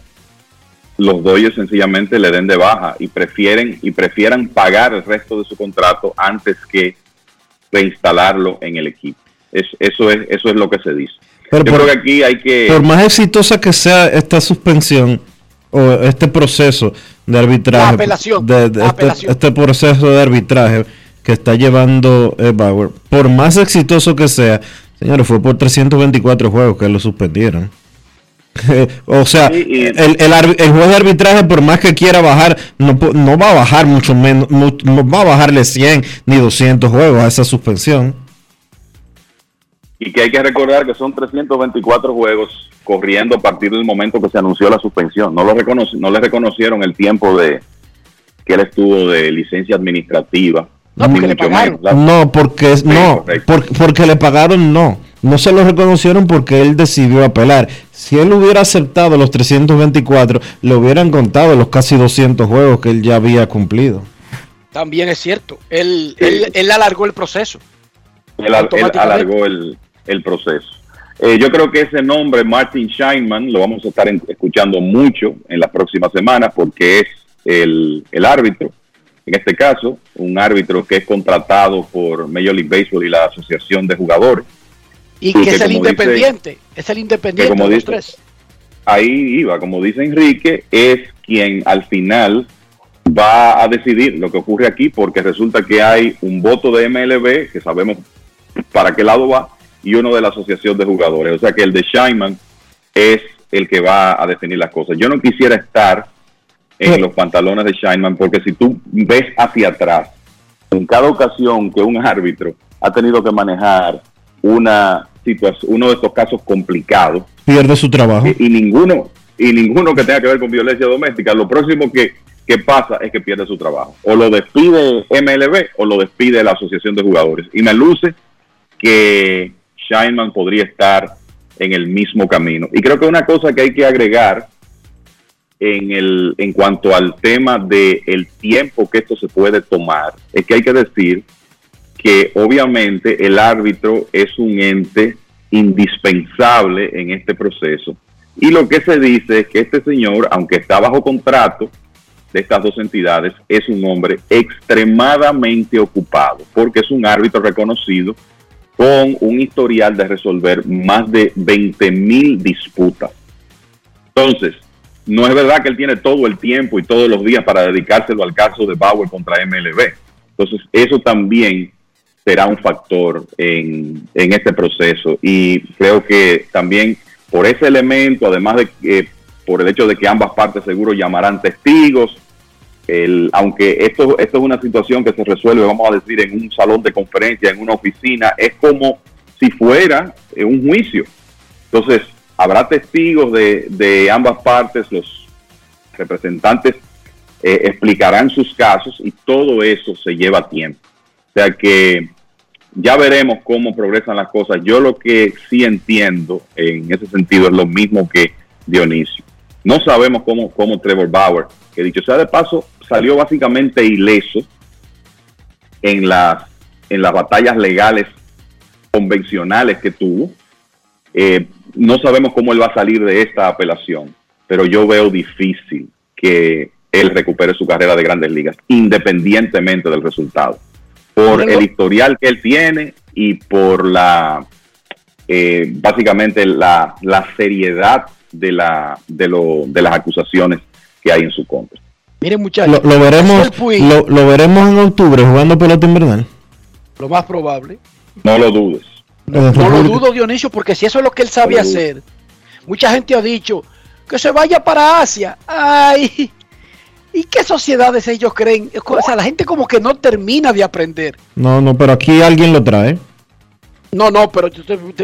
los Dodgers sencillamente le den de baja y prefieren y prefieran pagar el resto de su contrato antes que reinstalarlo en el equipo. Es, eso es eso es lo que se dice. Pero Yo por- creo que aquí hay que... Por más exitosa que sea esta suspensión o este proceso de arbitraje, apelación, de- de este, apelación. este proceso de arbitraje que está llevando eh, Bauer, por más exitoso que sea, señores, fue por 324 juegos que lo suspendieron. o sea, el, el, el juez de arbitraje, por más que quiera bajar, no, no va a bajar mucho menos, no, no va a bajarle 100 ni 200 juegos a esa suspensión. Y que hay que recordar que son 324 juegos corriendo a partir del momento que se anunció la suspensión. No, lo reconoci- no le reconocieron el tiempo de que él estuvo de licencia administrativa. menos. No, porque no, por- porque le pagaron no. No se lo reconocieron porque él decidió apelar. Si él hubiera aceptado los 324, le hubieran contado los casi 200 juegos que él ya había cumplido. También es cierto. Él, él, él alargó el proceso. él, alargó el, el proceso. Eh, yo creo que ese nombre, Martin Scheinman, lo vamos a estar en- escuchando mucho en las próximas semanas porque es el, el árbitro. En este caso, un árbitro que es contratado por Major League Baseball y la Asociación de Jugadores. Y Y que que es el dice- independiente. es el independiente como de los dice- tres. ahí iba, como dice Enrique, es quien al final va a decidir lo que ocurre aquí, porque resulta que hay un voto de MLB, que sabemos para qué lado va, y uno de la Asociación de Jugadores. O sea que el de Scheinman es el que va a definir las cosas. Yo no quisiera estar en los pantalones de Scheinman, porque si tú ves hacia atrás, en cada ocasión que un árbitro ha tenido que manejar una uno de estos casos complicados, Pierde su trabajo. y ninguno y ninguno que tenga que ver con violencia doméstica, lo próximo que, que pasa es que pierde su trabajo. O lo despide MLB o lo despide la Asociación de Jugadores. Y me luce que Scheinman podría estar en el mismo camino. Y creo que una cosa que hay que agregar en, el, en cuanto al tema del el tiempo que esto se puede tomar, es que hay que decir que obviamente el árbitro es un ente indispensable en este proceso. Y lo que se dice es que este señor, aunque está bajo contrato de estas dos entidades, es un hombre extremadamente ocupado, porque es un árbitro reconocido con un historial de resolver más de 20 mil disputas. Entonces, no es verdad que él tiene todo el tiempo y todos los días para dedicárselo al caso de Bauer contra MLB. Entonces, eso también será un factor en, en este proceso. Y creo que también por ese elemento, además de que por el hecho de que ambas partes seguro llamarán testigos, el, aunque esto, esto es una situación que se resuelve, vamos a decir, en un salón de conferencia, en una oficina, es como si fuera eh, un juicio. Entonces, habrá testigos de, de ambas partes, los representantes eh, explicarán sus casos y todo eso se lleva tiempo. O sea que ya veremos cómo progresan las cosas. Yo lo que sí entiendo en ese sentido es lo mismo que Dionisio. No sabemos cómo, cómo Trevor Bauer, que dicho sea de paso, salió básicamente ileso en las, en las batallas legales convencionales que tuvo. Eh, no sabemos cómo él va a salir de esta apelación, pero yo veo difícil que él recupere su carrera de grandes ligas, independientemente del resultado, por el historial que él tiene y por la, eh, básicamente la, la seriedad de, la, de, lo, de las acusaciones que hay en su contra. Miren, muchachos, Lo, lo veremos, lo, lo veremos en octubre jugando pelota invernal. lo más probable. No lo dudes. No lo dudo, Dionisio, porque si eso es lo que él sabe No hacer, mucha gente ha dicho que se vaya para Asia. Ay, ¿y qué sociedades ellos creen? O sea, la gente como que no termina de aprender. No, no, pero aquí alguien lo trae. No, no, pero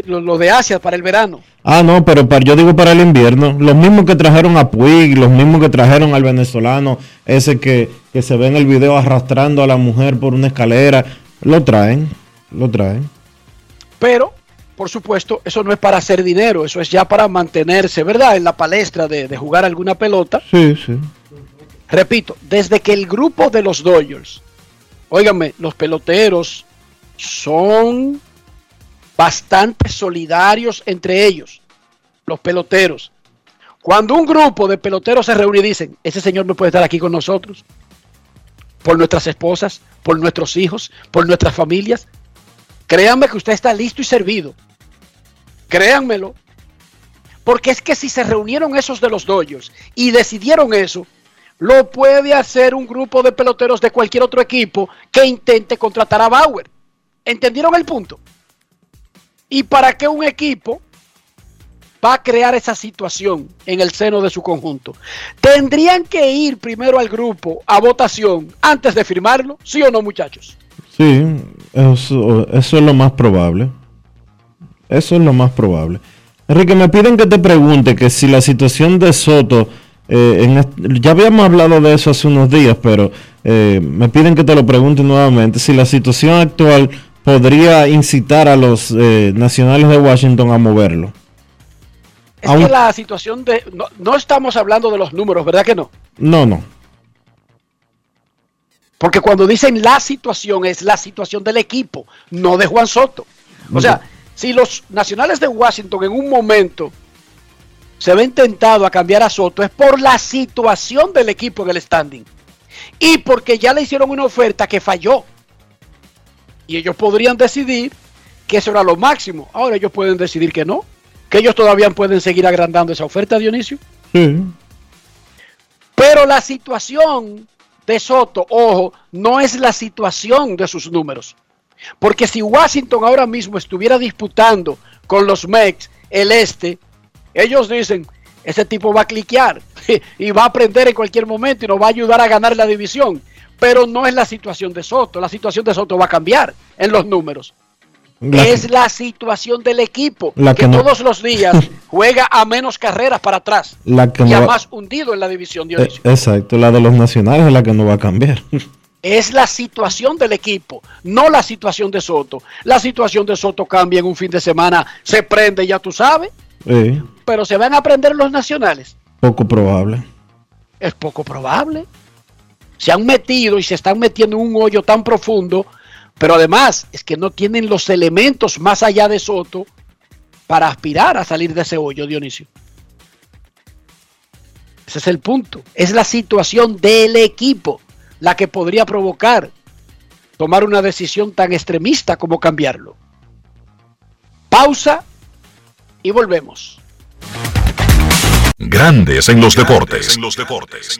lo de Asia para el verano. Ah, no, pero para, yo digo para el invierno. Los mismos que trajeron a Puig, los mismos que trajeron al venezolano, ese que, que se ve en el video arrastrando a la mujer por una escalera, lo traen, lo traen. Pero, por supuesto, eso no es para hacer dinero, eso es ya para mantenerse, ¿verdad? En la palestra de, de jugar alguna pelota. Sí, sí. Repito, desde que el grupo de los Dodgers, óigame, los peloteros son bastante solidarios entre ellos, los peloteros. Cuando un grupo de peloteros se reúne y dicen, ese señor no puede estar aquí con nosotros, por nuestras esposas, por nuestros hijos, por nuestras familias, créanme que usted está listo y servido. Créanmelo. Porque es que si se reunieron esos de los Dodgers y decidieron eso, lo puede hacer un grupo de peloteros de cualquier otro equipo que intente contratar a Bauer. ¿Entendieron el punto? ¿Y para qué un equipo va a crear esa situación en el seno de su conjunto? ¿Tendrían que ir primero al grupo a votación antes de firmarlo? ¿Sí o no, muchachos? Sí, eso, eso es lo más probable. Eso es lo más probable. Enrique, me piden que te pregunte que si la situación de Soto, eh, ya habíamos hablado de eso hace unos días, pero eh, me piden que te lo pregunte nuevamente, si la situación actual podría incitar a los eh, nacionales de Washington a moverlo. Es que la situación de... No, no estamos hablando de los números, ¿verdad que no? No, no. Porque cuando dicen la situación es la situación del equipo, no de Juan Soto. O sea, si los nacionales de Washington en un momento se ven tentados a cambiar a Soto, es por la situación del equipo en el standing. Y porque ya le hicieron una oferta que falló. Y ellos podrían decidir que eso era lo máximo. Ahora ellos pueden decidir que no. Que ellos todavía pueden seguir agrandando esa oferta, Dionisio. Sí. Pero la situación de Soto, ojo, no es la situación de sus números. Porque si Washington ahora mismo estuviera disputando con los Mex el este, ellos dicen, ese tipo va a cliquear y va a aprender en cualquier momento y nos va a ayudar a ganar la división. Pero no es la situación de Soto, la situación de Soto va a cambiar en los números. es la situación del equipo que, todos los días juega a menos carreras para atrás la que y a más hundido en la división. Dionisio. Eh, exacto, la de los nacionales es la que no va a cambiar. es la situación del equipo, no la situación de Soto. La situación de Soto cambia en un fin de semana, se prende, ya tú sabes. Pero se van a prender los nacionales. Poco probable. Es poco probable. Se han metido y se están metiendo en un hoyo tan profundo, pero además es que no tienen los elementos más allá de Soto para aspirar a salir de ese hoyo, Dionisio. Ese es el punto. Es la situación del equipo la que podría provocar tomar una decisión tan extremista como cambiarlo. Pausa y volvemos. Grandes en los deportes. En los deportes.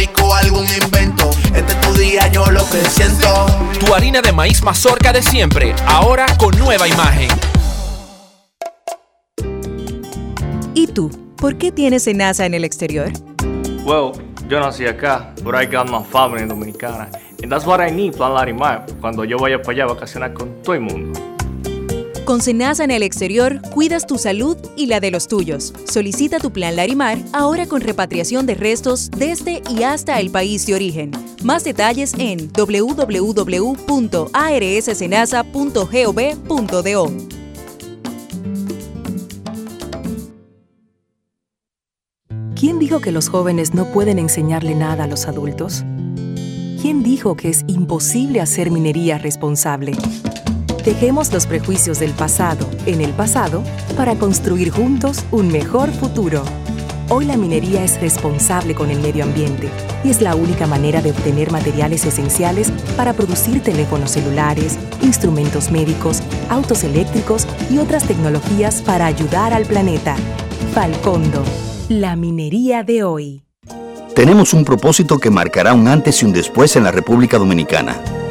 rico, algún invento. Este es tu día, yo lo que siento. Tu harina de maíz mazorca de siempre, ahora con nueva imagen. ¿Y tú? ¿Por qué tienes enaza en el exterior? Well, yo nací acá, but I got my family dominicana. And that's what I need, Plan Larimar, cuando yo vaya para allá a vacacionar con todo el mundo. Con Senasa en el exterior, cuidas tu salud y la de los tuyos. Solicita tu plan Larimar ahora con repatriación de restos desde y hasta el país de origen. Más detalles en www.arssenasa.gov.do. ¿Quién dijo que los jóvenes no pueden enseñarle nada a los adultos? ¿Quién dijo que es imposible hacer minería responsable? Dejemos los prejuicios del pasado en el pasado para construir juntos un mejor futuro. Hoy la minería es responsable con el medio ambiente y es la única manera de obtener materiales esenciales para producir teléfonos celulares, instrumentos médicos, autos eléctricos y otras tecnologías para ayudar al planeta. Falcondo, la minería de hoy. Tenemos un propósito que marcará un antes y un después en la República Dominicana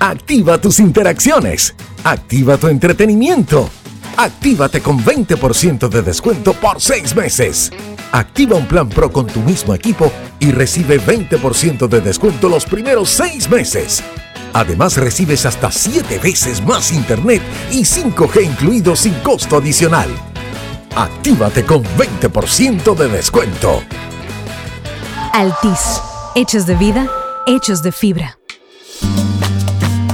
Activa tus interacciones. Activa tu entretenimiento. Actívate con 20% de descuento por 6 meses. Activa un plan Pro con tu mismo equipo y recibe 20% de descuento los primeros 6 meses. Además recibes hasta 7 veces más internet y 5G incluido sin costo adicional. Actívate con 20% de descuento. Altis, hechos de vida, hechos de fibra.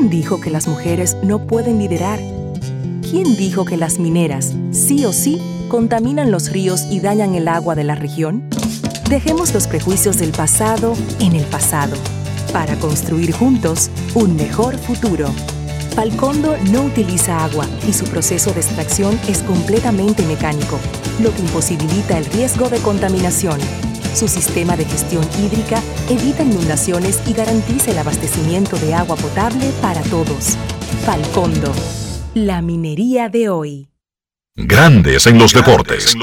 ¿Quién dijo que las mujeres no pueden liderar? ¿Quién dijo que las mineras, sí o sí, contaminan los ríos y dañan el agua de la región? Dejemos los prejuicios del pasado en el pasado, para construir juntos un mejor futuro. Falcondo no utiliza agua y su proceso de extracción es completamente mecánico, lo que imposibilita el riesgo de contaminación. Su sistema de gestión hídrica evita inundaciones y garantiza el abastecimiento de agua potable para todos. Falcondo, la minería de hoy. Grandes en los deportes.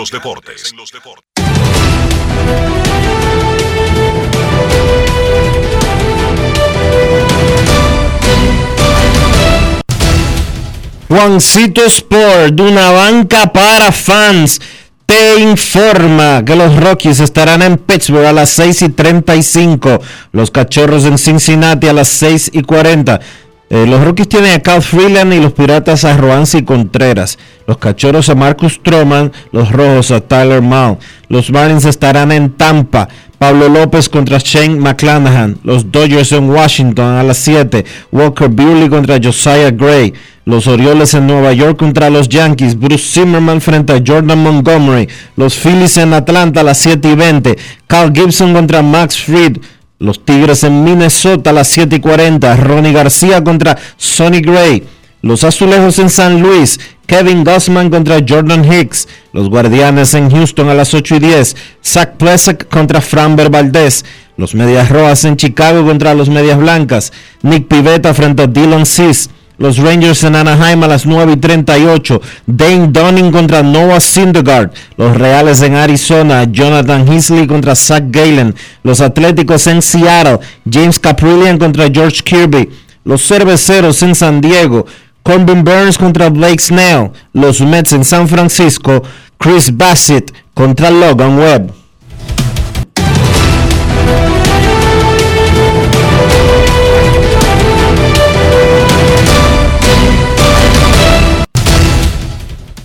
Juancito Sport, de una banca para fans, te informa que los Rockies estarán en Pittsburgh a las 6 y 35, los Cachorros en Cincinnati a las 6 y 40. Eh, los Rockies tienen a Cal Freeland y los Piratas a Roansi Contreras. Los Cachorros a Marcus Stroman, los Rojos a Tyler Mount. Los Marlins estarán en Tampa. Pablo López contra Shane McClanahan. Los Dodgers en Washington a las 7. Walker Buehler contra Josiah Gray. Los Orioles en Nueva York contra los Yankees. Bruce Zimmerman frente a Jordan Montgomery. Los Phillies en Atlanta a las 7 y 20. Carl Gibson contra Max Fried. Los Tigres en Minnesota a las 7 y 40. Ronnie García contra Sonny Gray. Los Azulejos en San Luis. Kevin Gossman contra Jordan Hicks. Los Guardianes en Houston a las 8 y 10. Zach Plesak contra Framber Valdez. Los Medias Rojas en Chicago contra los Medias Blancas. Nick Pivetta frente a Dylan Cis. Los Rangers en Anaheim a las 9 y 38. Dane Dunning contra Noah Syndergaard. Los Reales en Arizona. Jonathan Heasley contra Zach Galen. Los Atléticos en Seattle. James Caprillion contra George Kirby. Los Cerveceros en San Diego. Corbin Burns contra Blake Snell. Los Mets en San Francisco. Chris Bassett contra Logan Webb.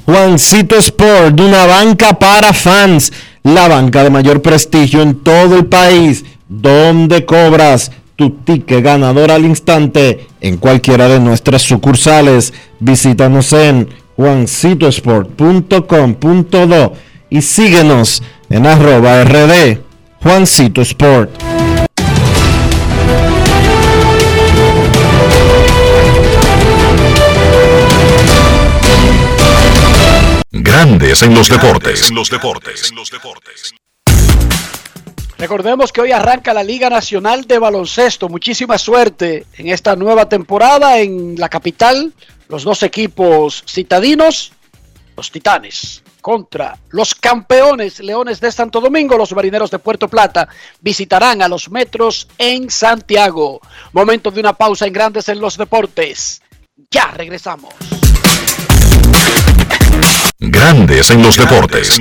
Juancito Sport, de una banca para fans, la banca de mayor prestigio en todo el país, donde cobras tu ticket ganador al instante en cualquiera de nuestras sucursales. Visítanos en juancitosport.com.do y síguenos en arroba rd Juancito Sport. Grandes en los deportes. Recordemos que hoy arranca la Liga Nacional de Baloncesto. Muchísima suerte en esta nueva temporada en la capital. Los dos equipos citadinos, los Titanes, contra los campeones Leones de Santo Domingo, los Marineros de Puerto Plata, visitarán a los Metros en Santiago. Momento de una pausa en Grandes en los Deportes. Ya regresamos. Grandes en los deportes.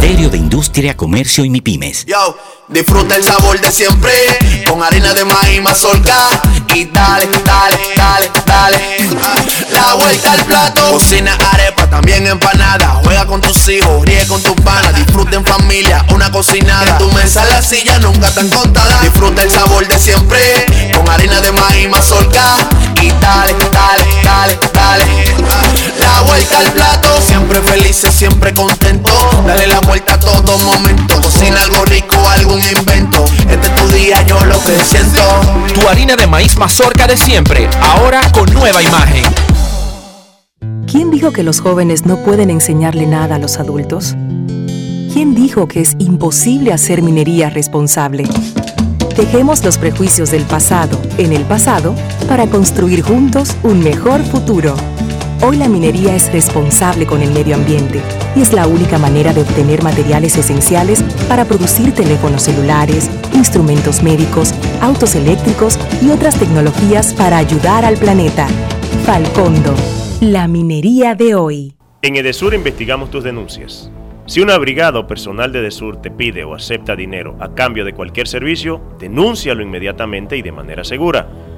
Ministerio de Industria, Comercio y MIPIMES. Yo, disfruta el sabor de siempre con harina de maíz mazorca y dale, dale, dale, dale. La vuelta al plato, cocina arepa, también empanada. Juega con tus hijos, ríe con tus panas, disfruta en familia, una cocinada. En tu mesa la silla nunca tan contada. Disfruta el sabor de siempre con harina de maíz mazorca y dale, dale, dale, dale. La vuelta al plato, siempre felices, siempre contento. Dale la vuelta a todo momento. Cocina algo rico, algún invento. Este es tu día, yo lo que siento. Tu harina de maíz mazorca de siempre, ahora con nueva imagen. ¿Quién dijo que los jóvenes no pueden enseñarle nada a los adultos? ¿Quién dijo que es imposible hacer minería responsable? Dejemos los prejuicios del pasado en el pasado para construir juntos un mejor futuro. Hoy la minería es responsable con el medio ambiente y es la única manera de obtener materiales esenciales para producir teléfonos celulares, instrumentos médicos, autos eléctricos y otras tecnologías para ayudar al planeta. Falcondo, la minería de hoy. En Edesur investigamos tus denuncias. Si una brigada o personal de Edesur te pide o acepta dinero a cambio de cualquier servicio, denúncialo inmediatamente y de manera segura,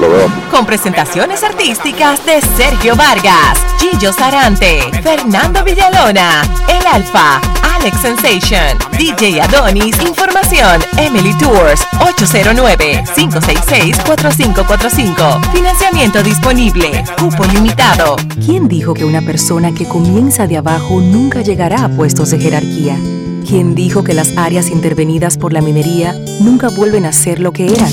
Lo veo. Con presentaciones artísticas de Sergio Vargas, Gillo Sarante, Fernando Villalona, El Alfa, Alex Sensation, DJ Adonis, Información, Emily Tours, 809-566-4545. Financiamiento disponible, cupo limitado. ¿Quién dijo que una persona que comienza de abajo nunca llegará a puestos de jerarquía? ¿Quién dijo que las áreas intervenidas por la minería nunca vuelven a ser lo que eran?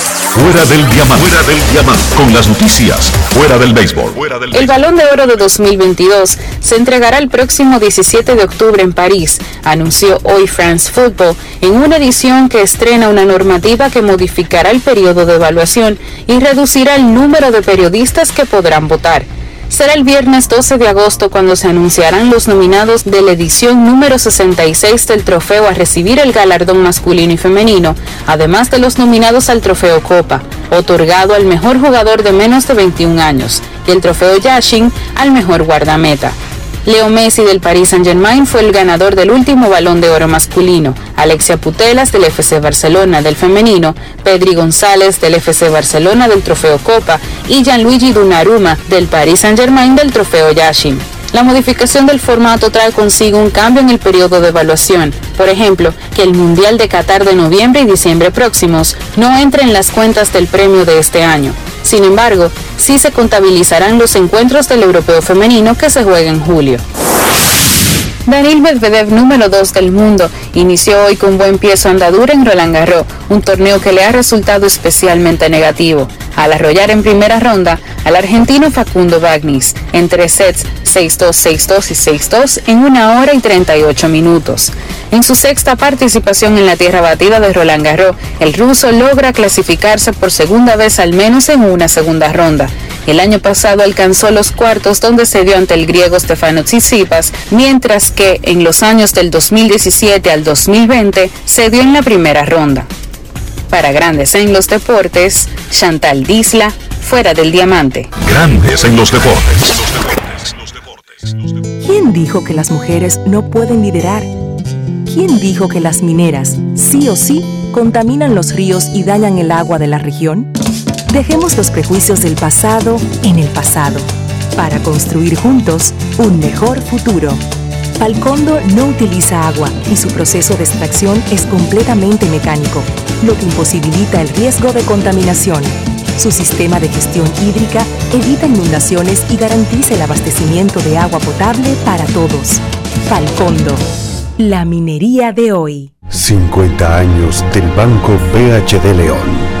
Fuera del diamante. Fuera del diamante. Con las noticias. Fuera del béisbol. Fuera del El Balón de Oro de 2022 se entregará el próximo 17 de octubre en París, anunció hoy France Football, en una edición que estrena una normativa que modificará el periodo de evaluación y reducirá el número de periodistas que podrán votar. Será el viernes 12 de agosto cuando se anunciarán los nominados de la edición número 66 del trofeo a recibir el galardón masculino y femenino, además de los nominados al trofeo Copa, otorgado al mejor jugador de menos de 21 años, y el trofeo Yashin al mejor guardameta. Leo Messi del Paris Saint-Germain fue el ganador del último balón de oro masculino, Alexia Putelas del FC Barcelona del femenino, Pedri González del FC Barcelona del trofeo Copa y Gianluigi Donnarumma del Paris Saint-Germain del trofeo Yashin. La modificación del formato trae consigo un cambio en el periodo de evaluación. Por ejemplo, que el Mundial de Qatar de noviembre y diciembre próximos no entre en las cuentas del premio de este año. Sin embargo, sí se contabilizarán los encuentros del europeo femenino que se juega en julio. Daniel Medvedev, número 2 del mundo, inició hoy con buen pie su andadura en Roland Garros, un torneo que le ha resultado especialmente negativo, al arrollar en primera ronda al argentino Facundo Bagnis en tres sets 6-2, 6-2 y 6-2 en una hora y 38 minutos. En su sexta participación en la tierra batida de Roland Garros, el ruso logra clasificarse por segunda vez al menos en una segunda ronda. El año pasado alcanzó los cuartos donde se dio ante el griego Stefano Tsitsipas, mientras que en los años del 2017 al 2020 se dio en la primera ronda. Para Grandes en los Deportes, Chantal Disla, fuera del diamante. Grandes en los deportes. ¿Quién dijo que las mujeres no pueden liderar? ¿Quién dijo que las mineras, sí o sí, contaminan los ríos y dañan el agua de la región? Dejemos los prejuicios del pasado en el pasado, para construir juntos un mejor futuro. Falcondo no utiliza agua y su proceso de extracción es completamente mecánico, lo que imposibilita el riesgo de contaminación. Su sistema de gestión hídrica evita inundaciones y garantiza el abastecimiento de agua potable para todos. Falcondo, la minería de hoy. 50 años del Banco BHD León.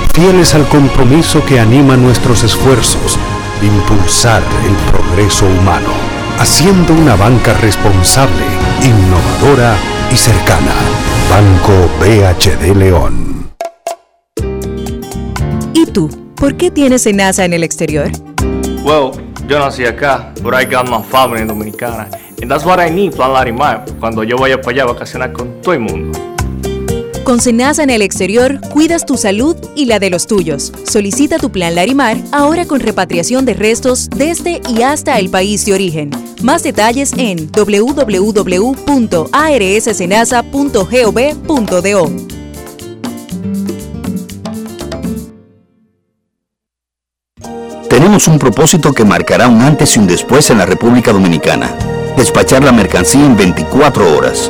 fieles al compromiso que anima nuestros esfuerzos, impulsar el progreso humano, haciendo una banca responsable, innovadora y cercana. Banco BHD León. ¿Y tú? ¿Por qué tienes NASA en el exterior? Well, yo nací acá, but I got my family dominicana. And that's what I need, Plan Larimar, cuando yo vaya para allá a vacacionar con todo el mundo. Con Senasa en el exterior, cuidas tu salud y la de los tuyos. Solicita tu plan Larimar ahora con repatriación de restos desde y hasta el país de origen. Más detalles en www.arssenasa.gov.do. Tenemos un propósito que marcará un antes y un después en la República Dominicana. Despachar la mercancía en 24 horas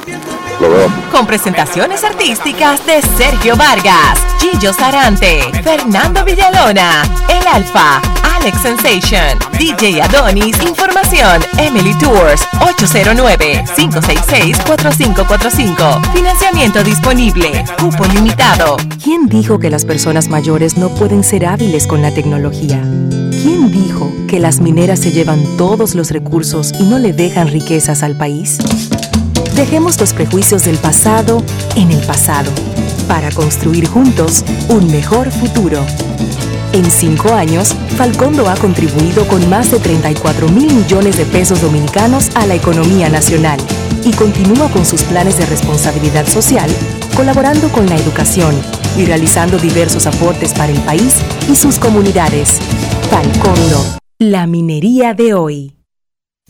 Lo veo. Con presentaciones artísticas de Sergio Vargas, Gillo Sarante, Fernando Villalona, El Alfa, Alex Sensation, DJ Adonis, Información, Emily Tours, 809-566-4545. Financiamiento disponible, cupo limitado. ¿Quién dijo que las personas mayores no pueden ser hábiles con la tecnología? ¿Quién dijo que las mineras se llevan todos los recursos y no le dejan riquezas al país? Dejemos los prejuicios del pasado en el pasado para construir juntos un mejor futuro. En cinco años, Falcondo ha contribuido con más de 34 mil millones de pesos dominicanos a la economía nacional y continúa con sus planes de responsabilidad social, colaborando con la educación y realizando diversos aportes para el país y sus comunidades. Falcondo, la minería de hoy.